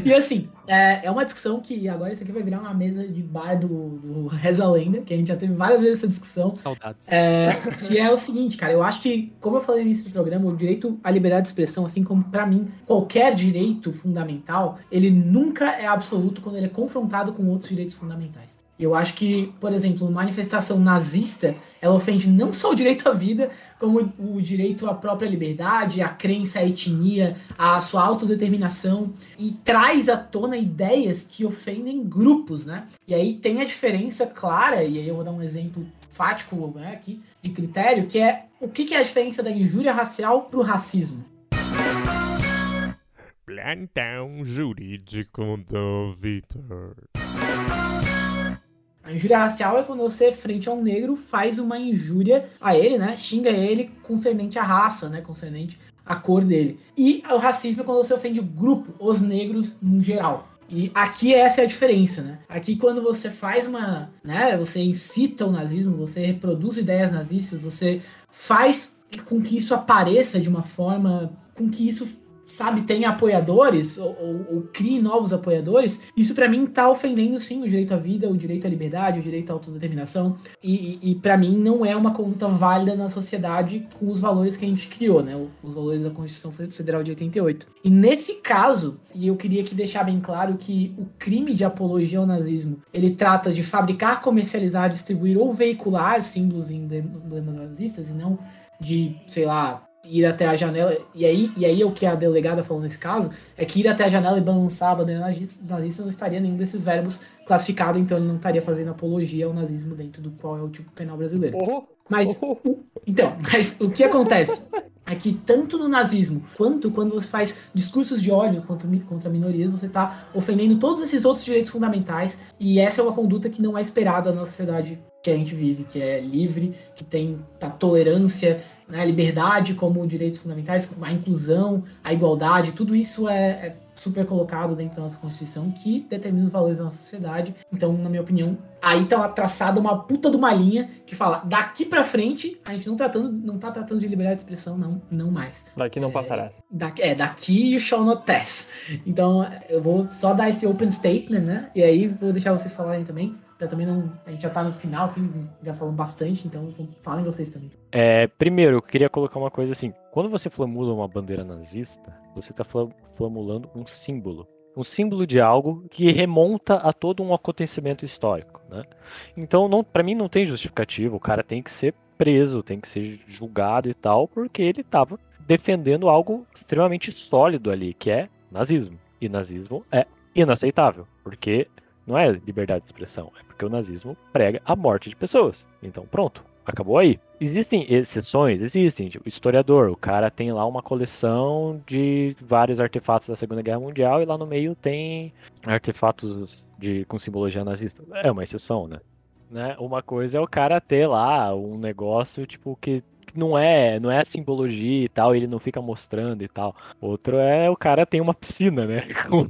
E assim, é, é uma discussão que agora isso aqui vai virar uma mesa de bar do, do Reza Lenda, que a gente já teve várias vezes essa discussão. Saudades. É, que é o seguinte, cara, eu acho que, como eu falei no início do programa, o direito à liberdade de expressão, assim como pra mim qualquer direito fundamental, ele nunca é absoluto quando ele é confrontado com outros direitos fundamentais. Eu acho que, por exemplo, uma manifestação nazista, ela ofende não só o direito à vida, como o direito à própria liberdade, à crença, à etnia, à sua autodeterminação, e traz à tona ideias que ofendem grupos, né? E aí tem a diferença clara, e aí eu vou dar um exemplo fático né, aqui, de critério, que é o que, é a diferença da injúria racial pro racismo. Plantão jurídico do Vitor. A injúria racial é quando você, frente a um negro, faz uma injúria a ele, né? Xinga ele concernente à raça, né? Concernente à cor dele. E o racismo é quando você ofende o grupo, os negros em geral. E aqui essa é a diferença, né? Aqui quando você faz uma, né, você incita o nazismo, você reproduz ideias nazistas, você faz com que isso apareça de uma forma com que isso sabe, tenha apoiadores ou, ou- ou crie novos apoiadores, isso pra mim tá ofendendo sim o direito à vida, o direito à liberdade, o direito à autodeterminação. E, e, e para mim não é uma conduta válida na sociedade com os valores que a gente criou, né? Os valores da Constituição Federal de 88. E nesse caso, e eu queria aqui deixar bem claro que o crime de apologia ao nazismo, ele trata de fabricar, comercializar, distribuir ou veicular símbolos e emblemas nazistas e não de, sei lá, ir até a janela. E aí, e aí o que a delegada falou nesse caso é que ir até a janela e balançar a bandeira nazista não estaria nenhum desses verbos classificado, então ele não estaria fazendo apologia ao nazismo dentro do qual é o tipo penal brasileiro. Oh, Mas oh, então, mas o que acontece é que tanto no nazismo quanto quando você faz discursos de ódio contra, contra minorias, você está ofendendo todos esses outros direitos fundamentais e essa é uma conduta que não é esperada na sociedade que a gente vive, que é livre, que tem a tolerância, né, a liberdade como direitos fundamentais, a inclusão, a igualdade, tudo isso é, é super colocado dentro da nossa Constituição que determina os valores da nossa sociedade. Então, na minha opinião, aí tá traçada uma puta de uma linha que fala daqui pra frente a gente não tratando não tá tratando de liberdade de expressão não não mais daqui não passarás. daqui, é daqui you shall not pass então eu vou só dar esse open statement né e aí vou deixar vocês falarem também também não a gente já tá no final aqui já falamos bastante então falem vocês também É, primeiro, eu queria colocar uma coisa assim. Quando você flamula uma bandeira nazista, você está flamulando um símbolo. Um símbolo de algo que remonta a todo um acontecimento histórico, né? Então, para mim, não tem justificativa. O cara tem que ser preso, tem que ser julgado e tal, porque ele estava defendendo algo extremamente sólido ali, que é nazismo. E nazismo é inaceitável, porque não é liberdade de expressão, é porque o nazismo prega a morte de pessoas. Então, pronto, acabou aí. Existem exceções, existem. Tipo, historiador, o cara tem lá uma coleção de vários artefatos da Segunda Guerra Mundial e lá no meio tem artefatos de, com simbologia nazista. É uma exceção, né? né? Uma coisa é o cara ter lá um negócio, tipo, que não é, não é simbologia e tal, ele não fica mostrando e tal. Outro é o cara tem uma piscina, né? Com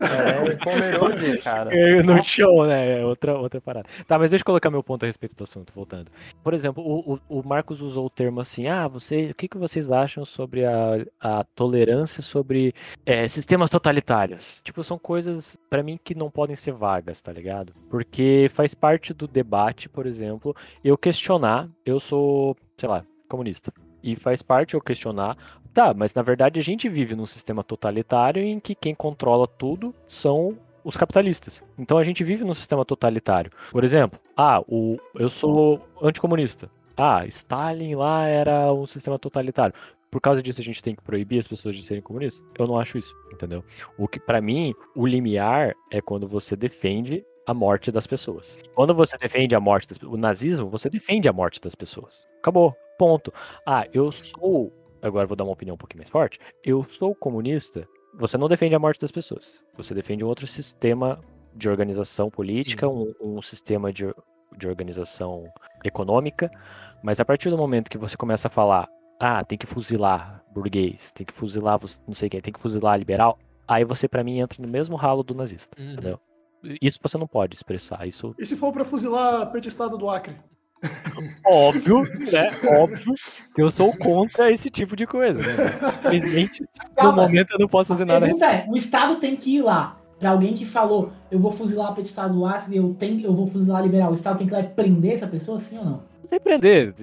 É, Pomerode, cara. é, no chão, né? É outra, outra parada. Tá, mas deixa eu colocar meu ponto a respeito do assunto, voltando. Por exemplo, o, o, o Marcos usou o termo assim, ah, você, o que, que vocês acham sobre a, a tolerância sobre é, sistemas totalitários? Tipo, são coisas, pra mim, que não podem ser vagas, tá ligado? Porque faz parte do debate, por exemplo, eu questionar, eu sou, sei lá, comunista. E faz parte eu questionar Tá, mas na verdade a gente vive num sistema totalitário em que quem controla tudo são os capitalistas. Então a gente vive num sistema totalitário. Por exemplo, ah, o, eu sou anticomunista. Ah, Stalin lá era um sistema totalitário. Por causa disso a gente tem que proibir as pessoas de serem comunistas? Eu não acho isso, entendeu? O que para mim, o limiar é quando você defende a morte das pessoas. Quando você defende a morte das o nazismo, você defende a morte das pessoas. Acabou. Ponto. Ah, eu sou agora eu vou dar uma opinião um pouquinho mais forte. Eu sou comunista. Você não defende a morte das pessoas. Você defende um outro sistema de organização política, um, um, sistema de, de organização econômica. Mas a partir do momento que você começa a falar, ah, tem que fuzilar burguês, tem que fuzilar não sei quem, tem que fuzilar liberal, aí você para mim entra no mesmo ralo do nazista, uhum. entendeu? Isso você não pode expressar. Isso... E se for para fuzilar a petestado do Acre? Óbvio, né? Óbvio que eu sou contra esse tipo de coisa. Né? Infelizmente, no momento eu não posso fazer nada. É, o Estado tem que ir lá. Pra alguém que falou, eu vou fuzilar o Estado do Acre, eu, tenho, eu vou fuzilar liberal. O Estado tem que ir lá e prender essa pessoa, sim ou não? Não tem prender.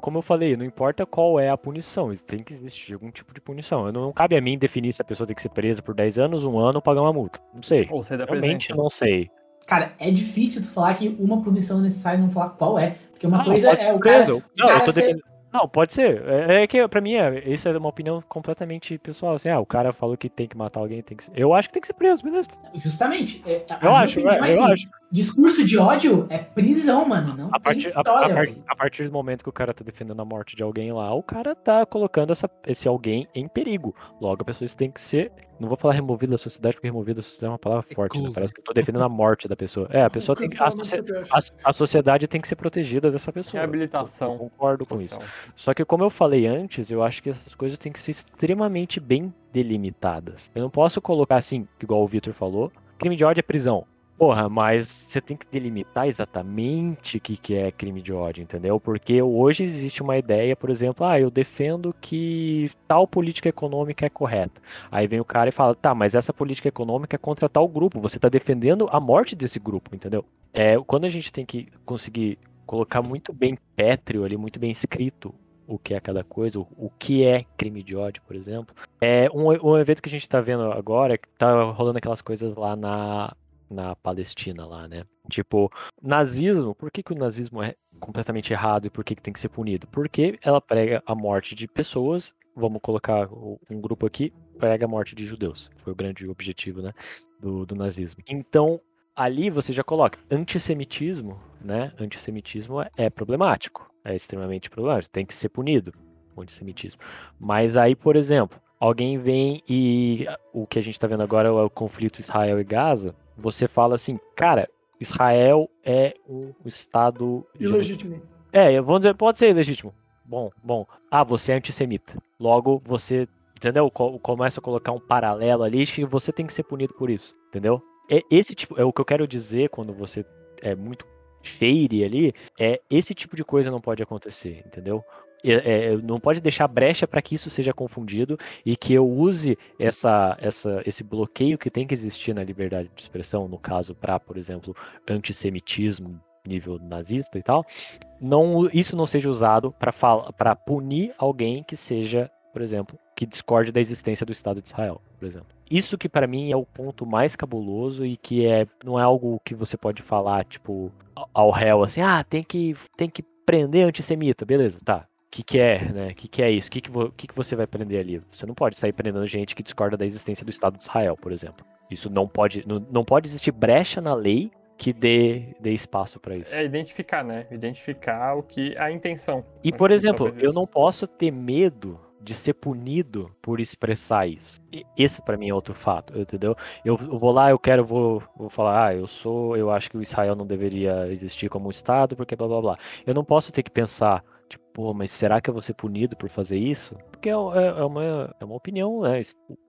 Como eu falei, não importa qual é a punição, tem que existir algum tipo de punição. Eu não, não cabe a mim definir se a pessoa tem que ser presa por 10 anos, um ano ou pagar uma multa. Não sei. Ou ser da Realmente presença. não sei. Cara, é difícil tu falar que uma punição é necessária e não falar qual é. Porque uma coisa é o cara. preso. Não, cara ser- Não, pode ser. É, é que pra mim é, isso é uma opinião completamente pessoal. Assim, ah, o cara falou que tem que matar alguém, tem que ser... Eu acho que tem que ser preso, beleza. Justamente. é- a Eu acho, opinião é, eu acho. Discurso de ódio é prisão, mano. Não A tem partir, a, a história, par- velho. a partir do momento que o cara tá defendendo a morte de alguém lá, o cara tá colocando essa, esse alguém em perigo. Logo, a pessoa tem que ser. Não vou falar removida da sociedade, porque removida da sociedade é uma palavra forte, né? Parece que eu tô defendendo a morte da pessoa. É, a pessoa tem que. A, a- a sociedade tem que ser protegida dessa pessoa. Reabilitação Eu concordo com isso. Só que como eu falei antes, eu acho que essas coisas têm que ser extremamente bem delimitadas. Eu não posso colocar assim, igual o Victor falou, crime de ódio é prisão. Porra, mas você tem que delimitar exatamente o que, que é crime de ódio, entendeu? Porque hoje existe uma ideia, por exemplo, ah, eu defendo que tal política econômica é correta. Aí vem o cara e fala, tá, mas essa política econômica é contra tal grupo, você tá defendendo a morte desse grupo, entendeu? É, quando a gente tem que conseguir colocar muito bem pétreo ali, muito bem escrito o que é cada coisa, o, que é crime de ódio, por exemplo. É um, um evento que a gente tá vendo agora, que tá rolando aquelas coisas lá na, na Palestina lá, né? Tipo, nazismo, por que, que o nazismo é completamente errado e por que, que tem que ser punido? Porque ela prega a morte de pessoas, vamos colocar um grupo aqui, prega a morte de judeus. Foi o grande objetivo, né? Do, do nazismo. Então, ali você já coloca antissemitismo, né? Antissemitismo é- é problemático, é extremamente problemático, tem que ser punido o antissemitismo. Mas aí, por exemplo, alguém vem e o que a gente está vendo agora é o conflito Israel e Gaza. Você fala assim, cara, Israel é um estado Ilegítimo. é, vamos dizer, pode ser ilegítimo. Bom, bom. Ah, você é antissemita. Logo, você, entendeu? Co- Começa a colocar um paralelo ali e você tem que ser punido por isso, entendeu? É esse tipo, é o que eu quero dizer quando você é muito cheire ali, é esse tipo de coisa não pode acontecer, entendeu? É, é, não pode deixar brecha para que isso seja confundido e que eu use essa, essa, esse bloqueio que tem que existir na liberdade de expressão, no caso, para, por exemplo, antissemitismo nível nazista e tal, não, isso não seja usado para punir alguém que seja, por exemplo, que discorde da existência do Estado de Israel, por exemplo. Isso que para mim é o ponto mais cabuloso e que é não é algo que você pode falar tipo ao- réu assim, ah, tem que tem que prender antissemita, beleza, tá. O que, que é, né? O que, que é isso? O que, que, vo- que, que você vai prender ali? Você não pode sair prendendo gente que discorda da existência do Estado de Israel, por exemplo. Isso não pode, não, não pode existir brecha na lei que dê, dê espaço para isso. É identificar, né? Identificar o que a intenção. E, por exemplo, eu não posso ter medo de ser punido por expressar isso. E Esse pra mim é outro fato, entendeu? Eu, eu vou lá, eu quero, vou, vou falar, ah, eu sou, eu acho que o Israel não deveria existir como um estado, porque blá blá blá. Eu não posso ter que pensar, tipo, pô, mas será que eu vou ser punido por fazer isso? Porque é, é- é uma, é uma opinião, né?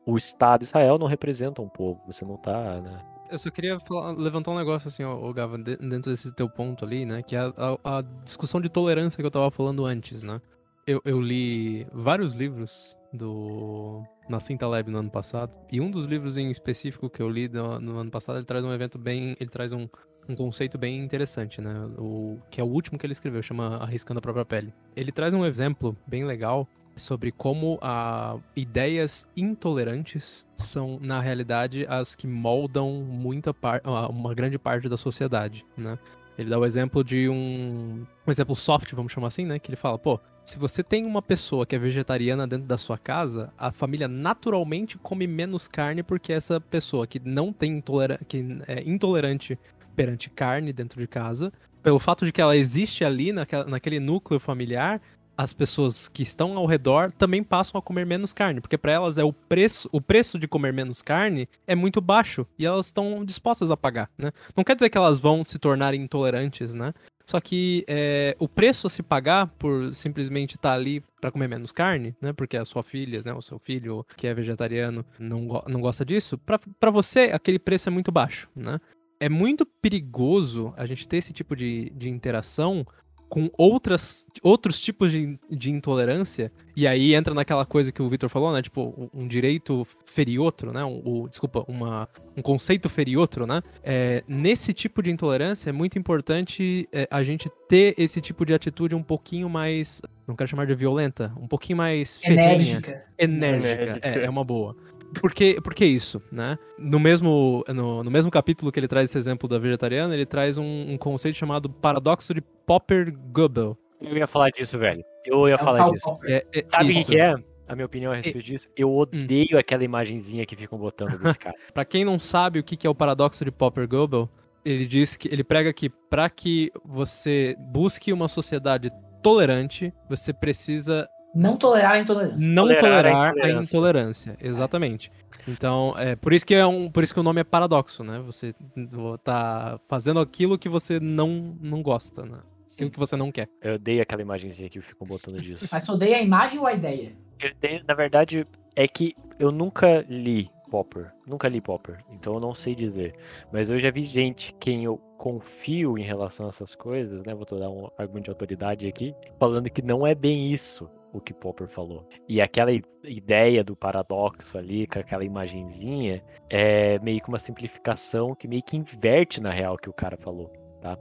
O Estado Israel não representa um povo, você não tá, né? Eu só queria falar- levantar um negócio assim, ó, ô, Gava, de- dentro desse teu ponto ali, né? Que é a, a- a discussão de tolerância que eu tava falando antes, né? Eu, eu li vários livros do Nassim Taleb no ano passado, e um dos livros em específico que eu li no, no ano passado, ele traz um evento bem. Ele traz um, um conceito bem interessante, né? O, que é o último que ele escreveu, chama Arriscando a Própria Pele. Ele traz um exemplo bem legal sobre como a ideias intolerantes são, na realidade, as que moldam muita par uma grande parte da sociedade, né? Ele dá o exemplo de um, um exemplo soft, vamos chamar assim, né? Que ele fala, pô, se você tem uma pessoa que é vegetariana dentro da sua casa, a família naturalmente come menos carne porque essa pessoa que não tem intolera que é intolerante perante carne dentro de casa, pelo fato de que ela existe ali naquela, naquele núcleo familiar, as pessoas que estão ao redor também passam a comer menos carne, porque para elas é o preço, o preço de comer menos carne é muito baixo e elas estão dispostas a pagar, né? Não quer dizer que elas vão se tornar intolerantes, né? Só que é, o preço a se pagar por simplesmente estar ali para comer menos carne, né? Porque a sua filha, né? O seu filho que é vegetariano não, go- não gosta disso. Para você, aquele preço é muito baixo, né? É muito perigoso a gente ter esse tipo de, de interação com outras, outros tipos de, de intolerância, e aí entra naquela coisa que o Victor falou, né? Tipo, um, direito feriotro, né? Um, o- desculpa, uma, um conceito feriotro, né? É, nesse tipo de intolerância é muito importante é, a gente ter esse tipo de atitude um pouquinho mais, não quero chamar de violenta, um pouquinho mais enérgica. Enérgica. É, é uma boa. Por que, por que isso, né? No mesmo, no, no mesmo capítulo que ele traz esse exemplo da vegetariana, ele traz um, um conceito chamado paradoxo de Popper-Goebel. Eu ia falar disso, velho. Eu ia É falar disso. Popper. É, é Sabe o que é? A minha opinião a respeito disso? Eu odeio aquela imagenzinha que ficam botando desse cara. Pra quem não sabe o que que é o paradoxo de Popper-Goebel, ele diz que ele prega que para que você busque uma sociedade tolerante, você precisa Não tolerar a intolerância. não Tolerar a tolerar, a intolerância. intolerância. Exatamente. Então, é por isso que é um, por isso que o nome é paradoxo, né? Você tá fazendo aquilo que você não não gosta, né? Aquilo Sim. que você não quer. Eu odeio aquela imagenzinha que ficam botando disso. Mas tu odeia a imagem ou a ideia? Eu odeio- na verdade, é que eu nunca li Popper, nunca li Popper, então eu não sei dizer. Mas eu já vi gente quem eu confio em relação a essas coisas, né? Vou dar um argumento de autoridade aqui, falando que não é bem isso o que Popper falou. E aquela ideia do paradoxo ali, com aquela imagenzinha, é meio que uma simplificação que meio que inverte na real o que o cara falou. Tá?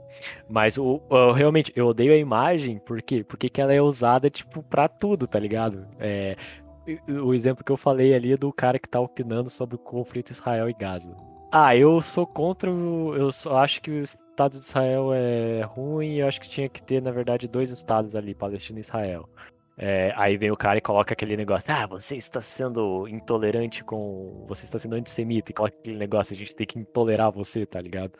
Mas o, o- realmente eu odeio a imagem porque porque que ela é usada tipo pra tudo, tá ligado? É, o- exemplo que eu falei ali é do cara que tá opinando sobre o conflito Israel e Gaza. Ah, eu sou contra. Eu só acho que o Estado de Israel é ruim eu acho que tinha que ter, na verdade, dois estados ali, Palestina e Israel. É, aí vem o cara e coloca aquele negócio, ah, você está sendo intolerante com. Você está sendo antissemita, e coloca aquele negócio, a gente tem que intolerar você, tá ligado?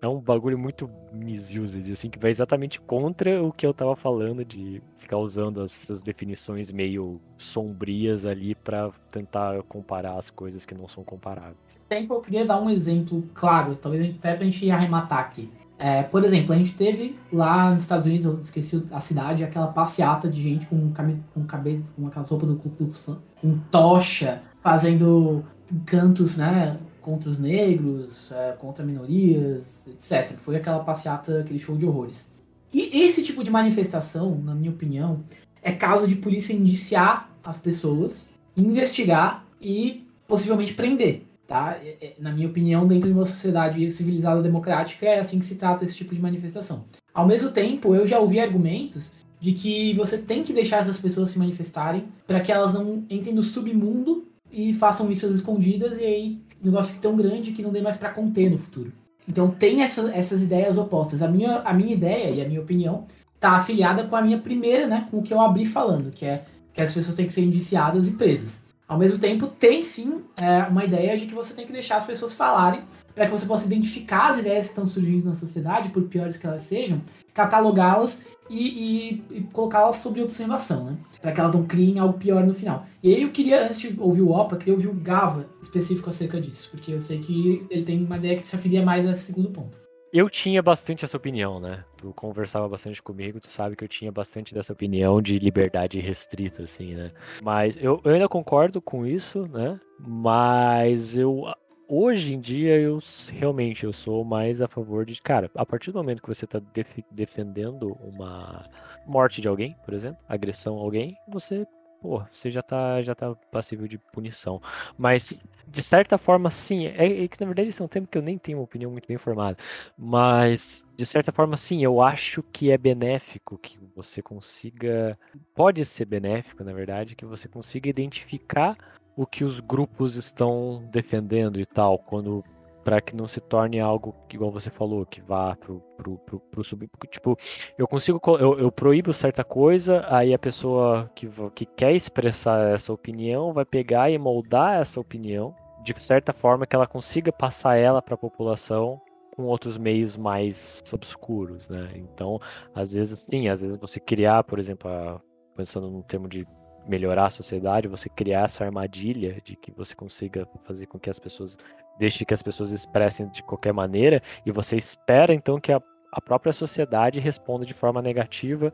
É um bagulho muito misused, assim, que vai exatamente contra o que eu tava falando de ficar usando essas definições meio sombrias ali pra tentar comparar as coisas que não são comparáveis. tempo eu queria dar um exemplo claro, talvez até pra gente arrematar aqui. É, por exemplo, a gente teve lá nos Estados Unidos, eu esqueci a cidade, aquela passeata de gente com, cami- com cabelo, com aquela roupa do Ku Klux Klan, com tocha, fazendo cantos, né, contra os negros, é, contra minorias, etc. Foi aquela passeata, aquele show de horrores. E esse tipo de manifestação, na minha opinião, é caso de polícia indiciar as pessoas, investigar e possivelmente prender tá? É- é- Na minha opinião, dentro de uma sociedade civilizada democrática, é assim que se trata esse tipo de manifestação. Ao mesmo tempo, eu já ouvi argumentos de que você tem que deixar essas pessoas se manifestarem para que elas não entrem no submundo e façam isso às escondidas e aí o negócio fique tão grande que não dê mais para conter no futuro. Então tem essa- essas ideias opostas. A minha, a minha ideia e a minha opinião tá afiliada com a minha primeira, né, com o que eu abri falando, que é que as pessoas têm que ser indiciadas e presas. Ao mesmo tempo, tem sim é, uma ideia de que você tem que deixar as pessoas falarem para que você possa identificar as ideias que estão surgindo na sociedade, por piores que elas sejam, catalogá-las e, e- e colocá-las sob observação, né? Para que elas não criem algo pior no final. E aí eu queria, antes de ouvir o Opa, queria ouvir o Gava específico acerca disso, porque eu sei que ele tem uma ideia que se afilia mais a esse segundo ponto. Eu tinha bastante essa opinião, né? Tu conversava bastante comigo, tu sabe que eu tinha bastante dessa opinião de liberdade restrita, assim, né? Mas eu, eu ainda concordo com isso, né? Mas eu. Hoje em dia, eu realmente eu sou mais a favor de. Cara, a partir do momento que você tá defi- defendendo uma morte de alguém, por exemplo, agressão a alguém, você. Pô, você já tá, já tá passível de punição. Mas, de certa forma, sim. É, é que, na verdade, esse é um tema que eu nem tenho uma opinião muito bem formada. Mas, de certa forma, sim, eu acho que é benéfico que você consiga. Pode ser benéfico, na verdade, que você consiga identificar o que os grupos estão defendendo e tal, quando. Para que não se torne algo igual você falou, que vá pro, pro, pro, pro sub. Tipo, eu consigo. co- Eu, eu proíbo certa coisa, aí a pessoa que, que quer expressar essa opinião vai pegar e moldar essa opinião de certa forma que ela consiga passar ela para a população com outros meios mais obscuros, né? Então, às vezes, sim, às vezes você criar, por exemplo, a- pensando no termo de melhorar a sociedade, você criar essa armadilha de que você consiga fazer com que as pessoas deixe que as pessoas expressem de qualquer maneira e você espera então que a, a própria sociedade responda de forma negativa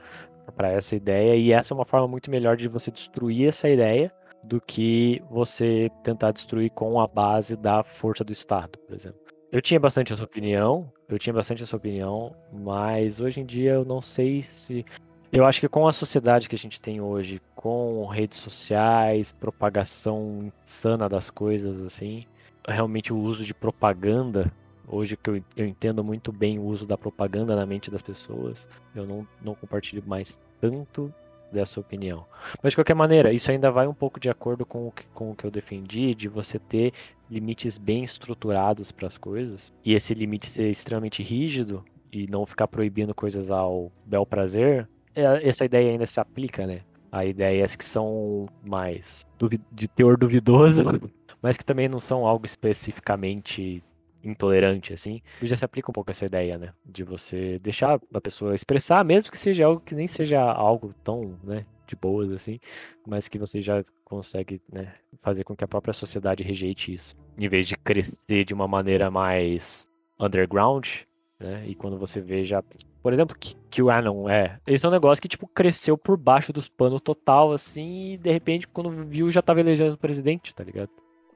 para essa ideia e essa é uma forma muito melhor de você destruir essa ideia do que você tentar destruir com a base da força do Estado, por exemplo. Eu tinha bastante essa opinião, eu tinha bastante essa opinião, mas hoje em dia eu não sei se. Eu acho que com a sociedade que a gente tem hoje, com redes sociais, propagação insana das coisas, assim, realmente o uso de propaganda, hoje que eu, eu entendo muito bem o uso da propaganda na mente das pessoas, eu não, não compartilho mais tanto dessa opinião. Mas de qualquer maneira, isso ainda vai um pouco de acordo com o que, com o que eu defendi, de você ter limites bem estruturados para as coisas, e esse limite ser extremamente rígido e não ficar proibindo coisas ao bel prazer, é- essa ideia ainda se aplica, né? A ideias que são mais de teor duvidoso, mas que também não são algo especificamente intolerante, assim, já se aplica um pouco essa ideia, né? De você deixar a pessoa expressar, mesmo que seja algo que nem seja algo tão, né, de boas, assim, mas que você já consegue, né, fazer com que a própria sociedade rejeite isso. Em vez de crescer de uma maneira mais underground, né? E quando você veja, por exemplo, que, que o Anon é. Esse é um negócio que, tipo, cresceu por baixo dos panos total, assim, e de repente, quando viu, já tava elegendo o presidente, tá ligado?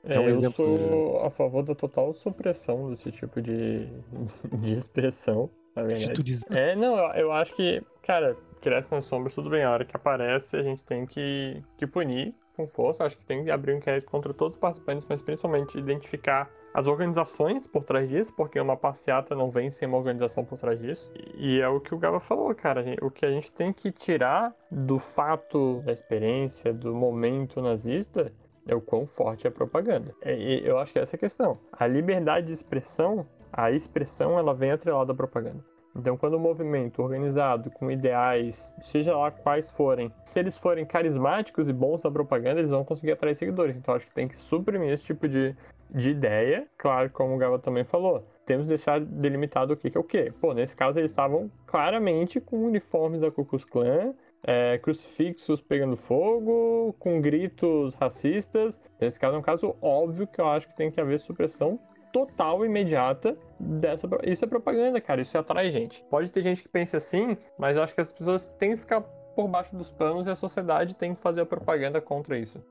É, É um eu exemplo, sou a favor da total supressão desse tipo de, de expressão, na De verdade. tu dizer. É, não, eu, eu acho que, cara, cresce nas sombras, tudo bem. A hora que aparece, a gente tem que, que punir com força. Acho que tem que abrir um inquérito contra todos os participantes, mas principalmente identificar as organizações por trás disso, porque uma passeata não vem sem uma organização por trás disso. E é o que o Gaba falou, cara. O que a gente tem que tirar do fato, da experiência, do momento nazista é o quão forte é a propaganda. É, e eu acho que essa é a questão. A liberdade de expressão, a expressão, ela vem atrelada à propaganda. Então, quando o movimento organizado, com ideais, seja lá quais forem, se eles forem carismáticos e bons na propaganda, eles vão conseguir atrair seguidores. Então, acho que tem que suprimir esse tipo de, de ideia. Claro, como o Gava também falou, temos que deixar delimitado o que, que é o que. Pô, nesse caso, eles estavam claramente com uniformes da Ku Klux Klan, é, crucifixos pegando fogo, com gritos racistas. Nesse caso é um caso óbvio que eu acho que tem que haver supressão total imediata dessa. Isso é propaganda, cara. Isso atrai gente. Pode ter gente que pense assim, mas eu acho que as pessoas têm que ficar por baixo dos panos e a sociedade tem que fazer a propaganda contra isso.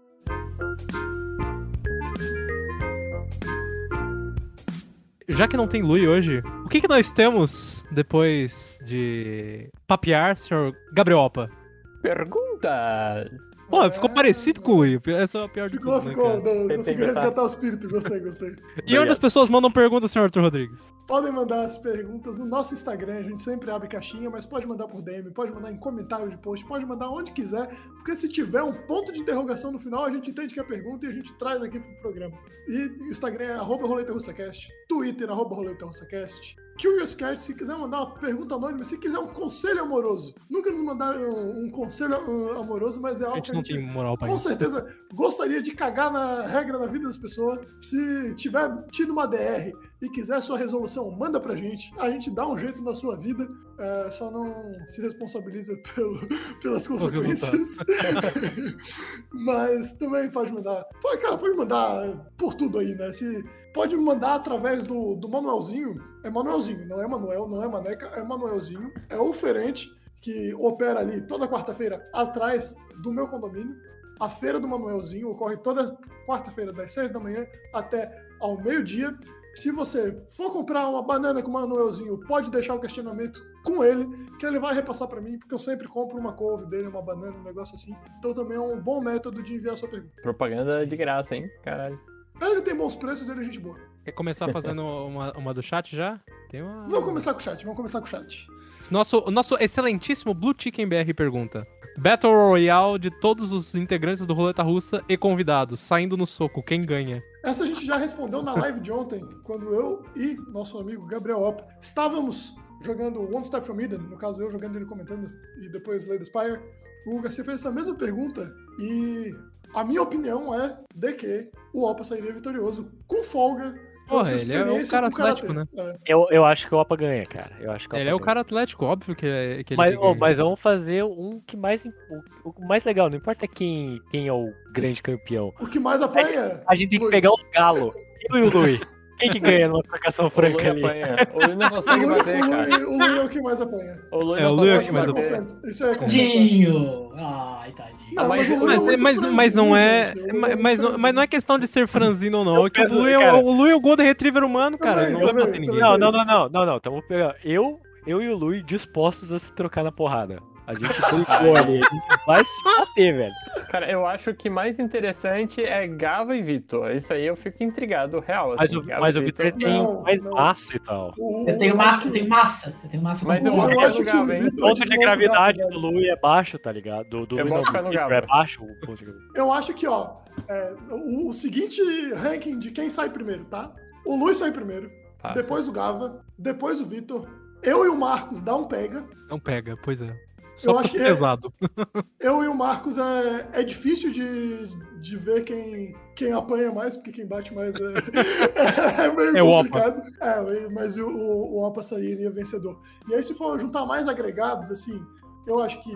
Já que não tem Lui hoje, o que, que nós temos depois de papear, senhor Gabriopa? Perguntas! Pô, ficou parecido com o Lui. Essa é a pior de Ficou, tudo, né, ficou. cara? não, Tem Consegui resgatar o espírito. Gostei, gostei. E onde as pessoas mandam perguntas, senhor Arthur Rodrigues? Podem mandar as perguntas no nosso Instagram, a gente sempre abre caixinha, mas pode mandar por DM, pode mandar em comentário de post, pode mandar onde quiser, porque se tiver um ponto de interrogação no final, a gente entende que é pergunta e a gente traz aqui pro programa. E o Instagram é arroba RoletaRussaCast, Twitter, arroba RoletaRussaCast, CuriousCast, se quiser mandar uma pergunta anônima, se quiser um conselho amoroso. Nunca nos mandaram um, um conselho uh, amoroso, mas é A algo gente que não tem moral pra com isso. certeza gostaria de cagar na regra da vida das pessoas. Se tiver tido uma DR e quiser sua resolução, manda pra gente. A gente dá um jeito na sua vida. é, só não se responsabiliza pelo- pelas consequências. Mas também pode mandar. Cara, pode mandar por tudo aí, né? Se, pode mandar através do, do Manuelzinho. É Manuelzinho, não é Manuel, não é Maneca, é Manuelzinho. É oferente que opera ali toda quarta-feira atrás do meu condomínio. A feira do Manuelzinho ocorre toda quarta-feira, das 6 da manhã até ao meio-dia. Se você for comprar uma banana com o Manuelzinho, pode deixar o questionamento com ele, que ele vai repassar para mim, porque eu sempre compro uma couve dele, uma banana, um negócio assim. Então também é um bom método de enviar sua pergunta. Propaganda de graça, hein? Caralho. Ele tem bons preços, ele é gente boa. Quer começar fazendo uma, uma do chat já? Tem uma... Vamos começar com o chat, vamos começar com o chat. Nosso, nosso excelentíssimo Blue Chicken BR pergunta: Battle Royale de todos os integrantes do Roleta Russa e convidados, saindo no soco, quem ganha? Essa a gente já respondeu na live de ontem, quando eu e nosso amigo Gabriel Opp estávamos jogando One Step From Eden, no caso eu jogando ele comentando, e depois Lady Spire. O Garcia fez essa mesma pergunta e a minha opinião é de que o Opa sairia vitorioso com folga. Porra, ele é o experiência cara atlético, né? É. Eu, eu acho que o Opa ganha, cara. Eu acho que Ele é o cara atlético, óbvio que, é- que ele Mas, ganha. mas vamos fazer um que mais. O, o mais legal, não importa quem, quem é o grande campeão. O que mais apanha. A gente tem que pegar os galos. Eu e o Lui. Quem que ganha numa trocação franca ali? apanha. O Lui não O consegue bater, o cara. Lui- o Lui é o que mais apanha. O Lui É, não o Lui é o que mais apanha. Isso é. Dinho! Ai, tadinho. Não, mas- Lui Mas, é mas, mas não é. é Mas, mas, mas não é questão de ser franzino ou não. É que o Lui é, o Lui é o Golden Retriever humano, cara. Também, Não vai bater ninguém. Não, não, não, não, não, não. Tamo pegando. Eu, eu e o Lui dispostos a se trocar na porrada. A gente brigou ali. A gente vai se bater, velho. Cara, eu acho que mais interessante é Gava e Vitor. Isso aí eu fico intrigado, real. Mas, assim, mas e o Vitor tem Não, mais não. massa e tal. Eu tenho massa, eu tenho massa. Eu tenho massa Mas eu Eu acho no que Gava, o hein? O ponto de desmonta o gravidade do velho. Lui é baixo, tá ligado? Do, do Eu vou ficar no Gava. é baixo o ponto de gravidade. Eu acho que, ó, é, o, o seguinte ranking de quem sai primeiro, tá? O Luiz sai primeiro, Passa. depois o Gava, depois o Vitor. Eu e o Marcos dá um pega. Não pega, pois é. Só Eu acho é é- pesado. Eu e o Marcos é, é difícil de, de ver quem, quem apanha mais, porque quem bate mais é, é meio É o Opa. complicado. É, mas o, o, o Opa sairia vencedor. E aí, se for juntar mais agregados, assim, eu acho que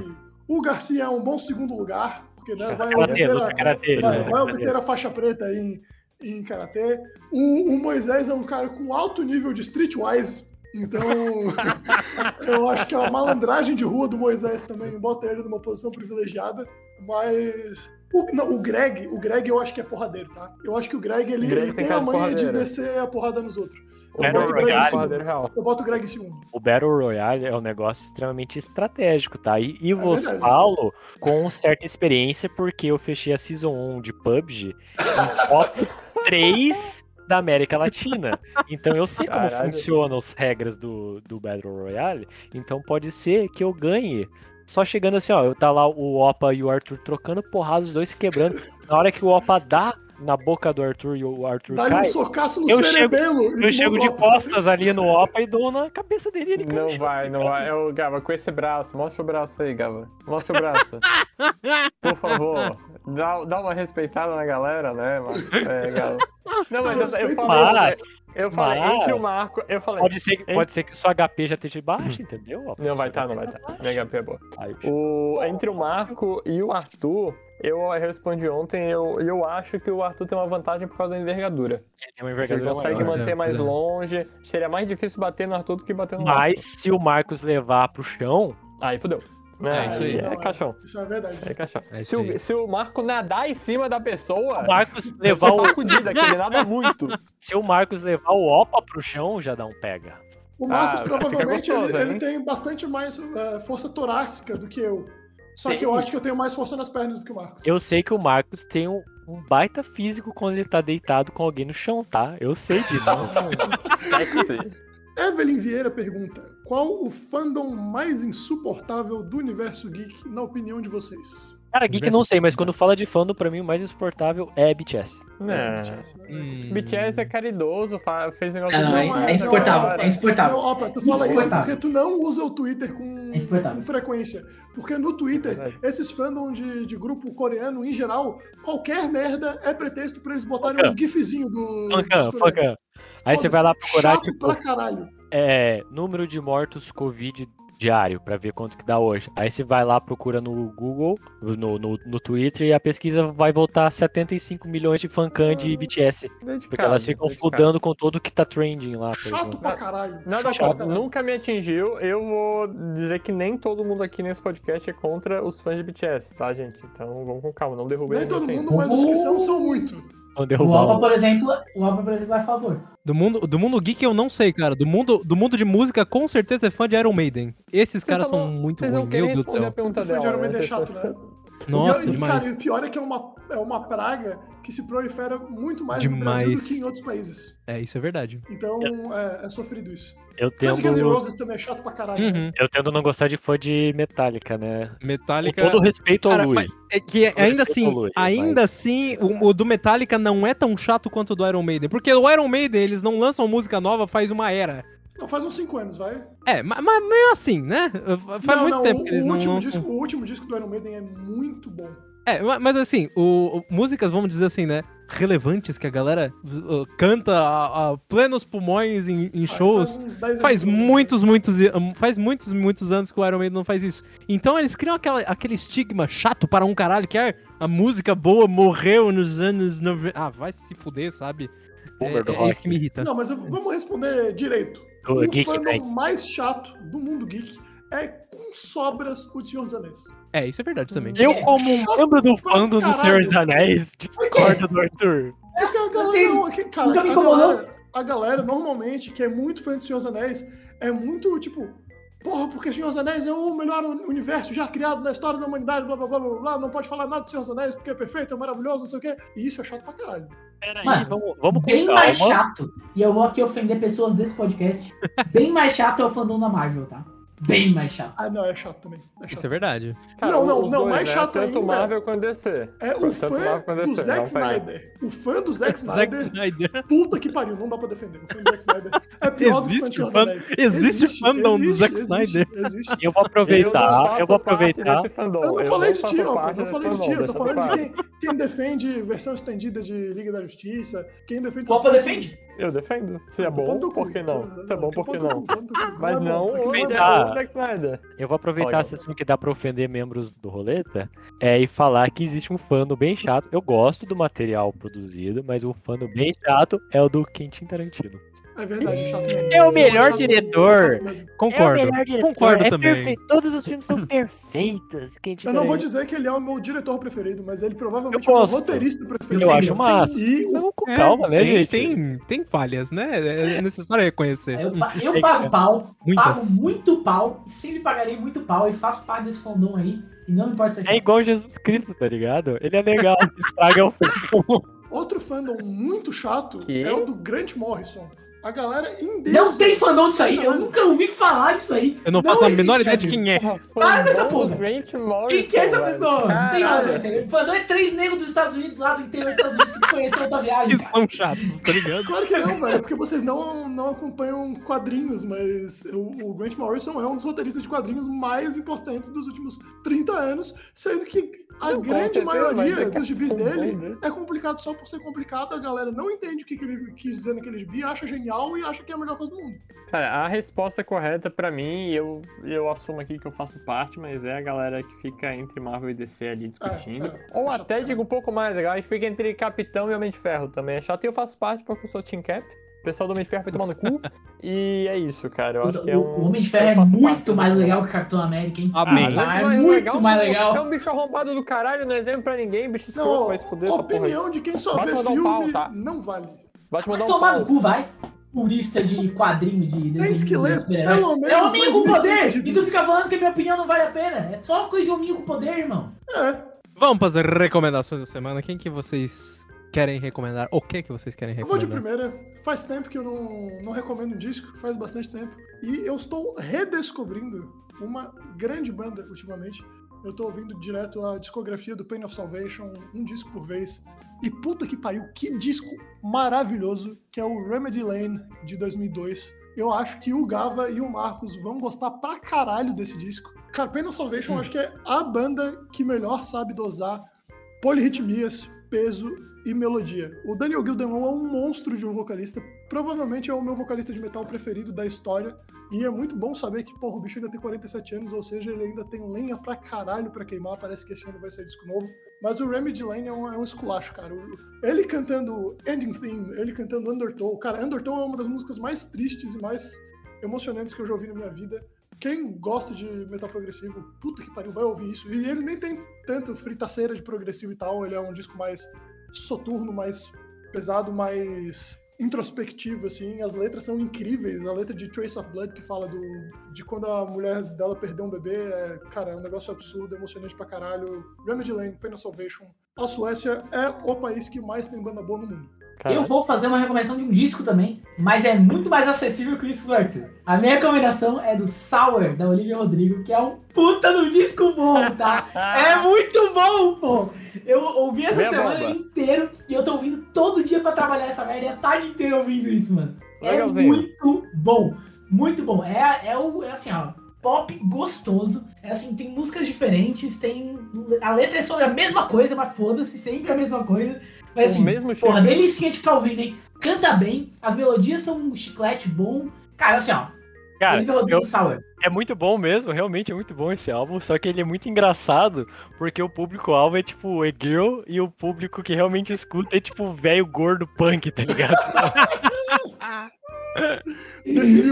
o Garcia é um bom segundo lugar, porque né, vai obter a, vai, luta vai obter a faixa preta em, em karatê. O, o Moisés é um cara com alto nível de streetwise. Então, eu acho que a malandragem de rua do Moisés também bota ele numa posição privilegiada. Mas O, não, o Greg, o Greg eu acho que é porradeiro, tá? Eu acho que o Greg, ele, O Greg ele tem tem a de manha de porradeiro. descer a porrada nos outros. Eu Battle boto, o Greg em Royale. eu boto o Greg em segundo. O Battle Royale é um negócio extremamente estratégico, tá? E, e vos verdade. falo com certa experiência, porque eu fechei a Season 1 de PUBG em top 3 da América Latina. Então eu sei como Caralho. funcionam as regras do, do Battle Royale. Então pode ser que eu ganhe. Só chegando assim, ó, eu tá lá o Opa e o Arthur trocando porrada, os dois se quebrando. Na hora que o Opa dá na boca do Arthur e o Arthur um cai, socaço no Eu chego- cerebelo. e eu chego de costas ali no Opa e dou na cabeça dele. Ele Não vai, não vai. Eu, Gava, com esse braço, mostra o braço aí, Gava. Mostra o braço. Por favor. Dá, dá uma respeitada na galera, né, mano? É, Gava. Não, mas eu, eu falei. Mas, Eu falei, mas- entre o Marco. Eu falei. Pode ser, que- Hein? pode ser que sua HP já esteja baixa, entendeu? Não vai estar, não vai estar. Minha HP é boa. Aí, O, entre o Marco e o Arthur, eu respondi ontem, eu, eu acho que o Arthur tem uma vantagem por causa da envergadura. ele tem uma Ele envergadura consegue maior. manter É, mais é. longe. Seria mais difícil bater no Arthur do que bater no. Mas se o Marcos levar pro chão, Aí fudeu. É, isso aí. É caixão. Isso é verdade. É caixão. É se, o, se o Marco nadar em cima da pessoa, o Marcos levar o, tá fudido, que ele nada muito. se o Marcos levar o Opa pro chão, já dá um pega. O Marcos Ah, provavelmente gostoso, ele, ele tem bastante mais é, força torácica do que eu. Só que Sim. eu acho que eu tenho mais força nas pernas do que o Marcos. Eu sei que o Marcos tem um, um baita físico quando ele tá deitado com alguém no chão, tá? Eu sei disso. Evelyn Vieira pergunta: Qual o fandom mais insuportável do universo geek, na opinião de vocês? Cara, Geek não sei, mas quando fala de fandom, pra mim o mais insuportável é BTS. É. BTS, né? Hum. BTS é caridoso, fez negócio não, é, Não, é é- insuportável, é insuportável. Não, opa, tu fala isso porque tu não usa o Twitter com, É com frequência. Porque no Twitter, Verdade. esses fandom de, de grupo coreano, em geral, qualquer merda é pretexto pra eles botarem um gifzinho do. Coreanos. Funkan. Aí você vai lá procurar, tipo, pra caralho. é, número de mortos Covid diário, pra ver quanto que dá hoje. Aí você vai lá, procura no Google, no, no, no Twitter, e a pesquisa vai voltar 75 milhões de fancam de BTS. Porque elas ficam fludando com tudo que tá trending lá, Chato exemplo. pra caralho. Nada Chato contra, nunca me atingiu. Eu vou dizer que nem todo mundo aqui nesse podcast é contra os fãs de BTS, tá, gente? Então vamos com calma, não derrubem Nem todo gente mundo, mas os que são, são muito. Vão O derrubar Opa, por exemplo, o Opa, por exemplo, é a favor. Do mundo, do mundo geek eu não sei, cara. Do mundo, do mundo de música, com certeza é fã de Iron Maiden. Esses caras só são não- muito Vocês ruins, meu Deus do a céu. Fã de Iron Maiden né? é chato, né? Nossa, e, demais. Cara, e o pior é que é uma, é uma praga que se prolifera muito mais no Demais. Brasil do que em outros países. É, isso é verdade. Então é, é sofrido isso. Eu Fã de Guns N' tendo, Roses também é chato pra caralho. né? Uhum. eu tendo não gostar de fã de Metallica, né? Metallica. Com todo respeito ao Cara, Louis. mas é que ainda respeito assim, ao Louis, ainda assim, o, o do Metallica não é tão chato quanto o do Iron Maiden. Porque o Iron Maiden, eles não lançam música nova faz uma era. Não, faz uns 5 anos, vai. É, mas, mas meio assim, né? Faz não, muito não, tempo o, que eles o não último lançam. disco, O último disco do Iron Maiden é muito bom. É, ma- mas assim, o, o- músicas, vamos dizer assim, né? Relevantes que a galera uh, canta a, a plenos pulmões em, em Ah, shows. Faz, uns 10 anos Faz que eu não muitos, muitos, faz muitos, muitos anos que o Iron Maiden não faz isso. Então eles criam aquela, aquele estigma chato para um caralho que ah, a música boa morreu nos anos 90. Ah, vai se fuder, sabe? É, é rock. isso que me irrita. Não, mas eu- vamos responder direito. O o Geek fandom Tank. mais chato do mundo geek é com sobras o Senhor dos Anéis. É, isso é verdade também. Eu, como um membro do fandom do. Senhor dos Anéis, discordo do Arthur. Porque a galera, não, aqui, cara, nunca me a galera, a galera, normalmente, que é muito fã de Senhor dos Anéis, é muito, tipo, porra, porque Senhor dos Anéis é o melhor universo já criado na história da humanidade, blá, blá, blá, blá, blá, não pode falar nada de Senhor dos Anéis porque é perfeito, é maravilhoso, não sei o quê. E isso é chato pra caralho. Peraí, Mano, vamos, vamos Bem calma. mais chato, e eu vou aqui ofender pessoas desse podcast, bem mais chato é o fandom da Marvel, tá? Bem mais chato. Ah, não, é chato também. É Isso chato. é verdade. Cara, Não, não, não, dois, mais né? chato Tanto ainda- Marvel quanto DC. É o Tanto fã do DC, Zack. Snyder. O fã do Zack Zack Snyder, puta que pariu, não dá pra defender. O fã do Zack Snyder é pior do que o fã de Existe existe fandom do existe, Zack existe, Snyder. Existe. Eu vou aproveitar, eu, vou aproveitar. Fandom. Eu não falei de faço ti, ó, eu não falei de ti, eu tô falando de quem, quem defende versão estendida de Liga da Justiça, quem defende... O Opa defende? Eu defendo. Se é bom, por que não? Se é bom, por que não? Mas não. Do Zack Snyder. Eu vou aproveitar Olha. a sessão que dá pra ofender membros do Roleta é, e falar que existe um fandom bem chato. Eu gosto do material produzido, mas o fandom bem chato é o do Quentin Tarantino. É verdade, é chato mesmo. É o melhor diretor. Concordo. É o melhor diretor. Concordo é também. perfeito. Todos os filmes são perfeitos. Eu não vou dizer que ele é o meu diretor preferido, mas ele provavelmente é o meu roteirista preferido. Eu acho massa. E o É, calma, né, tem, gente? Tem, tem falhas, né? É necessário reconhecer. Eu, eu pago pau, Muitas. pago muito pau, e sempre pagarei muito pau, e faço parte desse fandom aí, e não importa se é É igual Jesus Cristo, tá ligado? Ele é legal, estraga o filme. outro fandom muito chato Que? é o do Grant Morrison. A galera em Não tem fandom disso aí, eu nunca ouvi falar disso aí. Eu não faço a menor ideia de quem é. Para com essa porra. Quem que é essa pessoa? Tem Caralho. fandom, sério. Fandom é três negros dos Estados Unidos, lá do interior dos Estados Unidos, que conheceram outra viagem. Que são chatos, tá ligado? Claro que não, velho, porque vocês não, não acompanham quadrinhos, mas o, o Grant Morrison é um dos roteiristas de quadrinhos mais importantes dos últimos 30 anos, sendo que a Não, grande maioria é que dos gibis é bom, dele né? é complicado só por ser complicado, a galera não entende o que, que ele quis dizer naquele gibi, acha genial e acha que é a melhor coisa do mundo. Cara, a resposta correta pra mim, e eu, eu assumo aqui que eu faço parte, mas é a galera que fica entre Marvel e DC ali discutindo. É, é, Ou é chato até digo um pouco mais, a galera que fica entre Capitão e Homem de Ferro também é chato. E eu faço parte porque eu sou Team Cap. O pessoal do Homem de Ferro foi tomar no cu. e é isso, cara. Eu acho O, que é um. o Homem de Ferro é muito mais legal que o Capitão América, hein? Amém. Ah, é mais muito legal, mais legal. É um bicho arrombado do caralho, não é exemplo pra ninguém, bicho escroto, vai se fuder porra aí. opinião de quem só Vai vê mandar um filme pau, tá? não vale. Vai te Vai mandar um tomar pau. no cu, vai. Purista de quadrinho de super-herói. pelo menos É hominho com poder! E tu fica falando que a minha opinião não vale a pena. É só coisa de hominho com poder, irmão. É, Vamos para as recomendações da semana. Quem que vocês querem recomendar? O que que vocês querem eu vou de recomendar? primeira. Faz tempo que eu não, não recomendo um disco, faz bastante tempo. E eu estou redescobrindo uma grande banda ultimamente. Eu tô ouvindo direto a discografia do Pain of Salvation, um disco por vez. E puta que pariu, que disco maravilhoso, que é o Remedy Lane de 2002. Eu acho que o Gava e o Marcos vão gostar pra caralho desse disco. Cara, Pain of Salvation eu acho que é a banda que melhor sabe dosar polirritmias, peso e melodia. O Daniel Gildenlow é um monstro de um vocalista. Provavelmente é o meu vocalista de metal preferido da história. E é muito bom saber que, porra, o bicho ainda tem 47 anos, ou seja, ele ainda tem lenha pra caralho pra queimar. Parece que esse ano vai sair disco novo. Mas o Remedy Lane é um, é um esculacho, cara. Ele cantando Ending Theme, ele cantando Undertow. Cara, Undertow é uma das músicas mais tristes e mais emocionantes que eu já ouvi na minha vida. Quem gosta de metal progressivo, puta que pariu, vai ouvir isso. E ele nem tem tanto fritaceira de progressivo e tal. Ele é um disco mais soturno, mais pesado, mais introspectivo, assim. As letras são incríveis. A letra de Trace of Blood, que fala do, de quando a mulher dela perdeu um bebê, é, cara, é um negócio absurdo, emocionante pra caralho. Remedy Lane, Pain of Salvation. A Suécia é o país que mais tem banda boa no mundo. Eu vou fazer uma recomendação de um disco também, mas é muito mais acessível que isso do Arthur. A minha recomendação é do Sour, da Olivia Rodrigo, que é um puta do disco bom, tá? É muito bom, pô! Eu ouvi essa Meia semana bomba. inteira e eu tô ouvindo todo dia pra trabalhar essa merda e a tarde inteira ouvindo isso, mano. É muito bom, muito bom. É, é, o, é assim, ó, pop gostoso. É assim, tem músicas diferentes, tem. A letra é sobre a mesma coisa, mas foda-se, sempre a mesma coisa. Mas O assim, mesmo porra, cheiro. delicinha de ficar ouvindo, hein? Canta bem, as melodias são um chiclete bom. Cara, assim, ó. Cara, eu- é muito bom mesmo, realmente é muito bom esse álbum, só que ele é muito engraçado, porque o público-alvo é tipo e-girl e o público que realmente escuta é tipo velho gordo punk, tá ligado?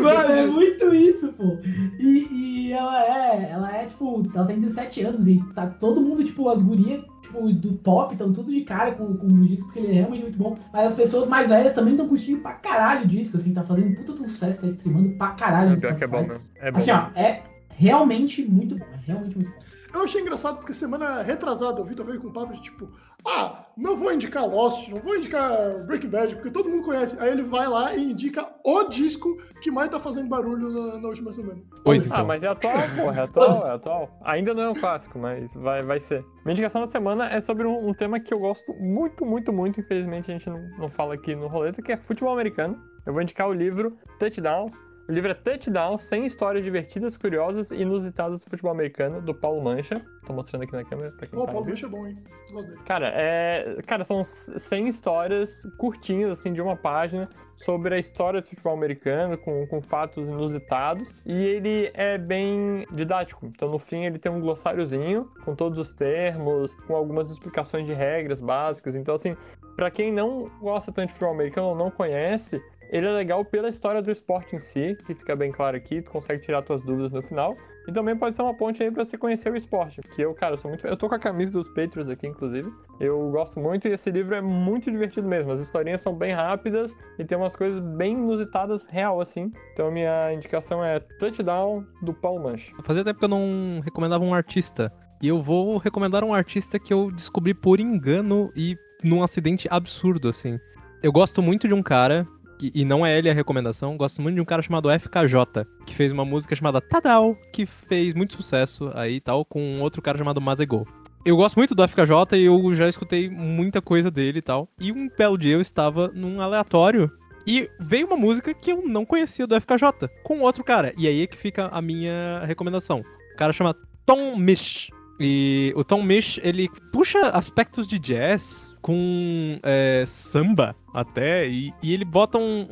Mano, é muito isso, pô. E, e ela é, ela é, tipo, ela tem 17 anos e tá todo mundo, tipo, as gurias, tipo, do pop, estão tudo de cara com, com o disco, porque ele é realmente muito bom. Mas as pessoas mais velhas também estão curtindo pra caralho o disco, assim, tá fazendo puta do sucesso, tá streamando pra caralho. É pior que é bom mesmo. É bom. Assim, ó, é realmente muito bom, é realmente muito bom. Eu achei engraçado porque semana retrasada o Vitor veio com um papo de tipo, ah, não vou indicar Lost, não vou indicar Breaking Bad, porque todo mundo conhece. Aí ele vai lá e indica o disco que mais tá fazendo barulho na, na última semana. Pois Ah, então. mas é atual, porra, é atual, é atual. Ainda não é um clássico, mas vai, vai ser. Minha indicação da semana é sobre um, um tema que eu gosto muito, muito, muito. Infelizmente a gente não, não fala aqui no roleta, que é futebol americano. Eu vou indicar o livro Touchdown. O livro é Touchdown, 100 histórias divertidas, curiosas e inusitadas do futebol americano, do Paulo Mancha. Tô mostrando aqui na câmera pra quem Ó, o tá Paulo. Bicho é bom, hein? Gosto dele. Cara, é, cara, são 100 histórias curtinhas, assim, de uma página, sobre a história do futebol americano, com, com fatos inusitados, e ele é bem didático. Então, no fim, ele tem um glossáriozinho, com todos os termos, com algumas explicações de regras básicas. Então, assim, pra quem não gosta tanto de futebol americano ou não conhece, Ele é legal pela história do esporte em si, que fica bem claro aqui, tu consegue tirar tuas dúvidas no final. E também pode ser uma ponte aí pra você conhecer o esporte. Que eu, cara, sou muito. Eu tô com a camisa dos Patriots aqui, inclusive. Eu gosto muito e esse livro é muito divertido mesmo. As historinhas são bem rápidas e tem umas coisas bem inusitadas, real, assim. Então minha indicação é Touchdown do Paulo Manche. Fazia tempo que eu não recomendava um artista. E eu vou recomendar um artista que eu descobri por engano e num acidente absurdo, assim. Eu gosto muito de um cara, que- e não é ele a recomendação, gosto muito de um cara chamado FKJ, que fez uma música chamada Tadal, que fez muito sucesso aí e tal, com um outro cara chamado Mazego. Eu gosto muito do FKJ e eu já escutei muita coisa dele e tal. E um belo dia eu estava num aleatório e veio uma música que eu não conhecia do FKJ, com outro cara. E aí é que fica a minha recomendação. O cara chama Tom Misch. E o Tom Misch, ele puxa aspectos de jazz com é, samba até, e, e ele bota um-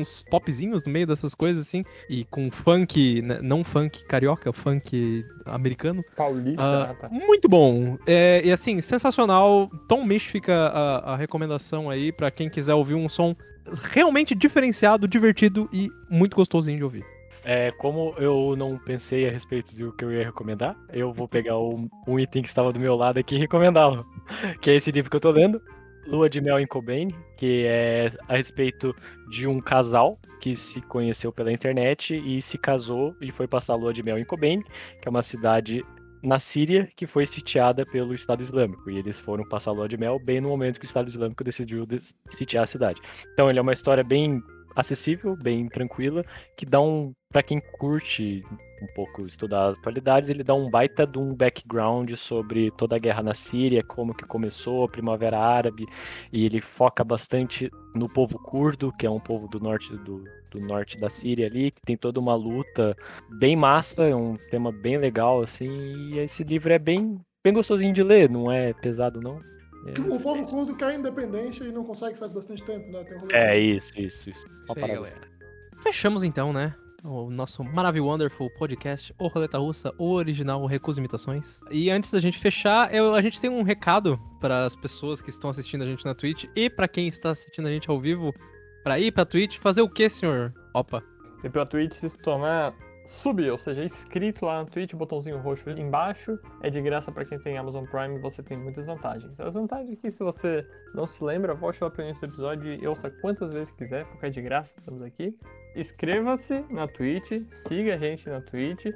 uns popzinhos no meio dessas coisas, assim, e com funk, né, não funk carioca, funk americano. Paulista, Ah, ah, tá. Muito bom. É, e assim, sensacional. Tom Misch fica a, a recomendação aí pra quem quiser ouvir um som realmente diferenciado, divertido e muito gostosinho de ouvir. É, como eu não pensei a respeito do que eu ia recomendar, eu vou pegar um, um item que estava do meu lado aqui e recomendá-lo. Que é esse livro que eu tô lendo, Lua de Mel em Cobain, que é a respeito de um casal que se conheceu pela internet e se casou e foi passar a lua de mel em Cobain, que é uma cidade na Síria que foi sitiada pelo Estado Islâmico. E eles foram passar a lua de mel bem no momento que o Estado Islâmico decidiu sitiar a cidade. Então ele é uma história bem acessível, bem tranquila, que dá um para quem curte um pouco estudar as atualidades, ele dá um baita de um background sobre toda a guerra na Síria, como que começou a Primavera Árabe, e ele foca bastante no povo curdo, que é um povo do norte do, do norte da Síria ali, que tem toda uma luta bem massa, é um tema bem legal assim, e esse livro é bem bem gostosinho de ler, não é pesado não. O povo curdo quer independência e não consegue faz bastante tempo, né? Tem um É assim. isso, isso, isso. Uma parada galera. Fechamos então, né? O nosso Maravilhoso Wonderful podcast, o Roleta Russa, o original, o Recusa Imitações. E antes da gente fechar, eu- a gente tem um recado para as pessoas que estão assistindo a gente na Twitch e para quem está assistindo a gente ao vivo, para ir pra Twitch fazer o quê, senhor? Opa. E pra Twitch se tornar sub, ou seja, inscrito lá no Twitch, botãozinho roxo embaixo. É de graça pra quem tem Amazon Prime, você tem muitas vantagens. As vantagens é que se você não se lembra, volte lá pro início do episódio e ouça quantas vezes quiser, porque é de graça, estamos aqui. Inscreva-se na Twitch, siga a gente na Twitch,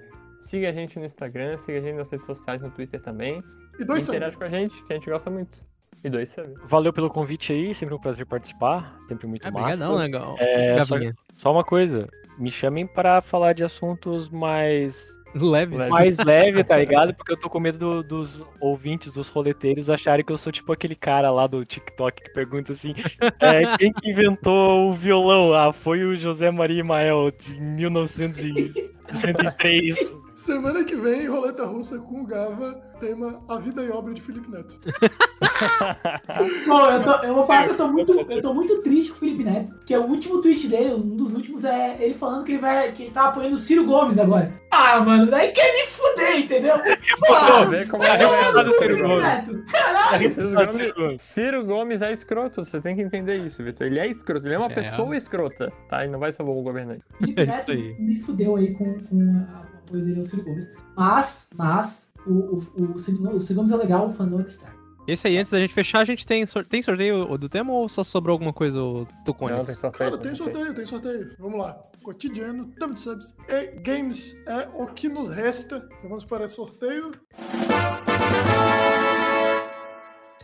siga a gente no Instagram, siga a gente nas redes sociais, no Twitter também. E dois interage sangue. com a gente, que a gente gosta muito. E dois sabe. Valeu pelo convite aí, sempre um prazer participar, sempre muito É, massa. Obrigadão, legal. É, só, só uma coisa, me chamem pra falar de assuntos mais Leves. Leve. mais leve, tá ligado? Porque eu tô com medo do- dos ouvintes, dos roleteiros acharem que eu sou tipo aquele cara lá do TikTok que pergunta assim: é, quem que inventou o violão? Ah, foi o José Maria Imael de 1963. Semana que vem, roleta russa com o Gava, tema A Vida e Obra de Felipe Neto. Pô, eu, tô- eu vou falar que eu tô, muito, eu tô muito triste com o Felipe Neto, porque o último tweet dele, um dos últimos, é ele falando que ele vai. que ele tá apoiando o Ciro Gomes agora. Ah, mano, daí quer me fuder, entendeu? Pra ver como é que Arrebentar é. do Ciro Felipe Gomes. Neto, Caralho! Ciro Gomes, Ciro Gomes é escroto, você tem que entender isso, Vitor. Ele é escroto, ele é uma É. pessoa escrota, tá? Ele não vai salvar o governante. Felipe É Neto isso aí. me fudeu aí com, com a- apoio dele ao Ciro Gomes. Mas, mas, o, o, o, Ciro, o Ciro Gomes é legal, o fandom extra. Esse aí, antes da gente fechar, a gente tem, sor- tem sorteio do tema ou só sobrou alguma coisa, ô Não, Tucones? tem sorteio. Cara, tem sorteio, tem sorteio. Vamos lá. Cotidiano, Double Subs e Games é o que nos resta. Então vamos para sorteio.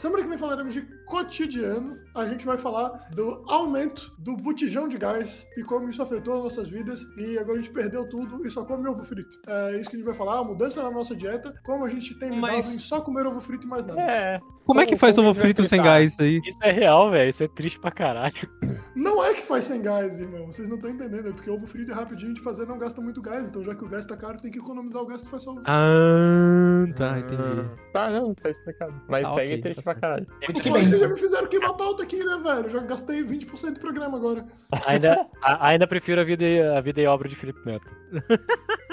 Semana que vem falaremos de cotidiano. A gente vai falar do aumento do botijão de gás e como isso afetou as nossas vidas. E agora a gente perdeu tudo e só come ovo frito. É isso que a gente vai falar, a mudança na nossa dieta, como a gente tem lidado Mas- em só comer ovo frito e mais nada. É. Como é que Como- faz como ovo frito sem gás aí? Isso é real, velho. Isso é triste pra caralho. Não é que faz sem gás, irmão. Vocês não estão entendendo. É porque ovo frito é rapidinho de fazer, não gasta muito gás. Então, já que o gás tá caro, tem que economizar o gás que faz só ovo. Ah, tá, entendi. Tá, não, tá explicado. Mas Ah, segue ok, triste tá pra caralho. Muito Pô, bem. vocês já me fizeram queimar a pauta aqui, né, velho? Eu já gastei 20% do programa agora. Ainda, a- ainda prefiro a vida, e- a vida e obra de Felipe Neto.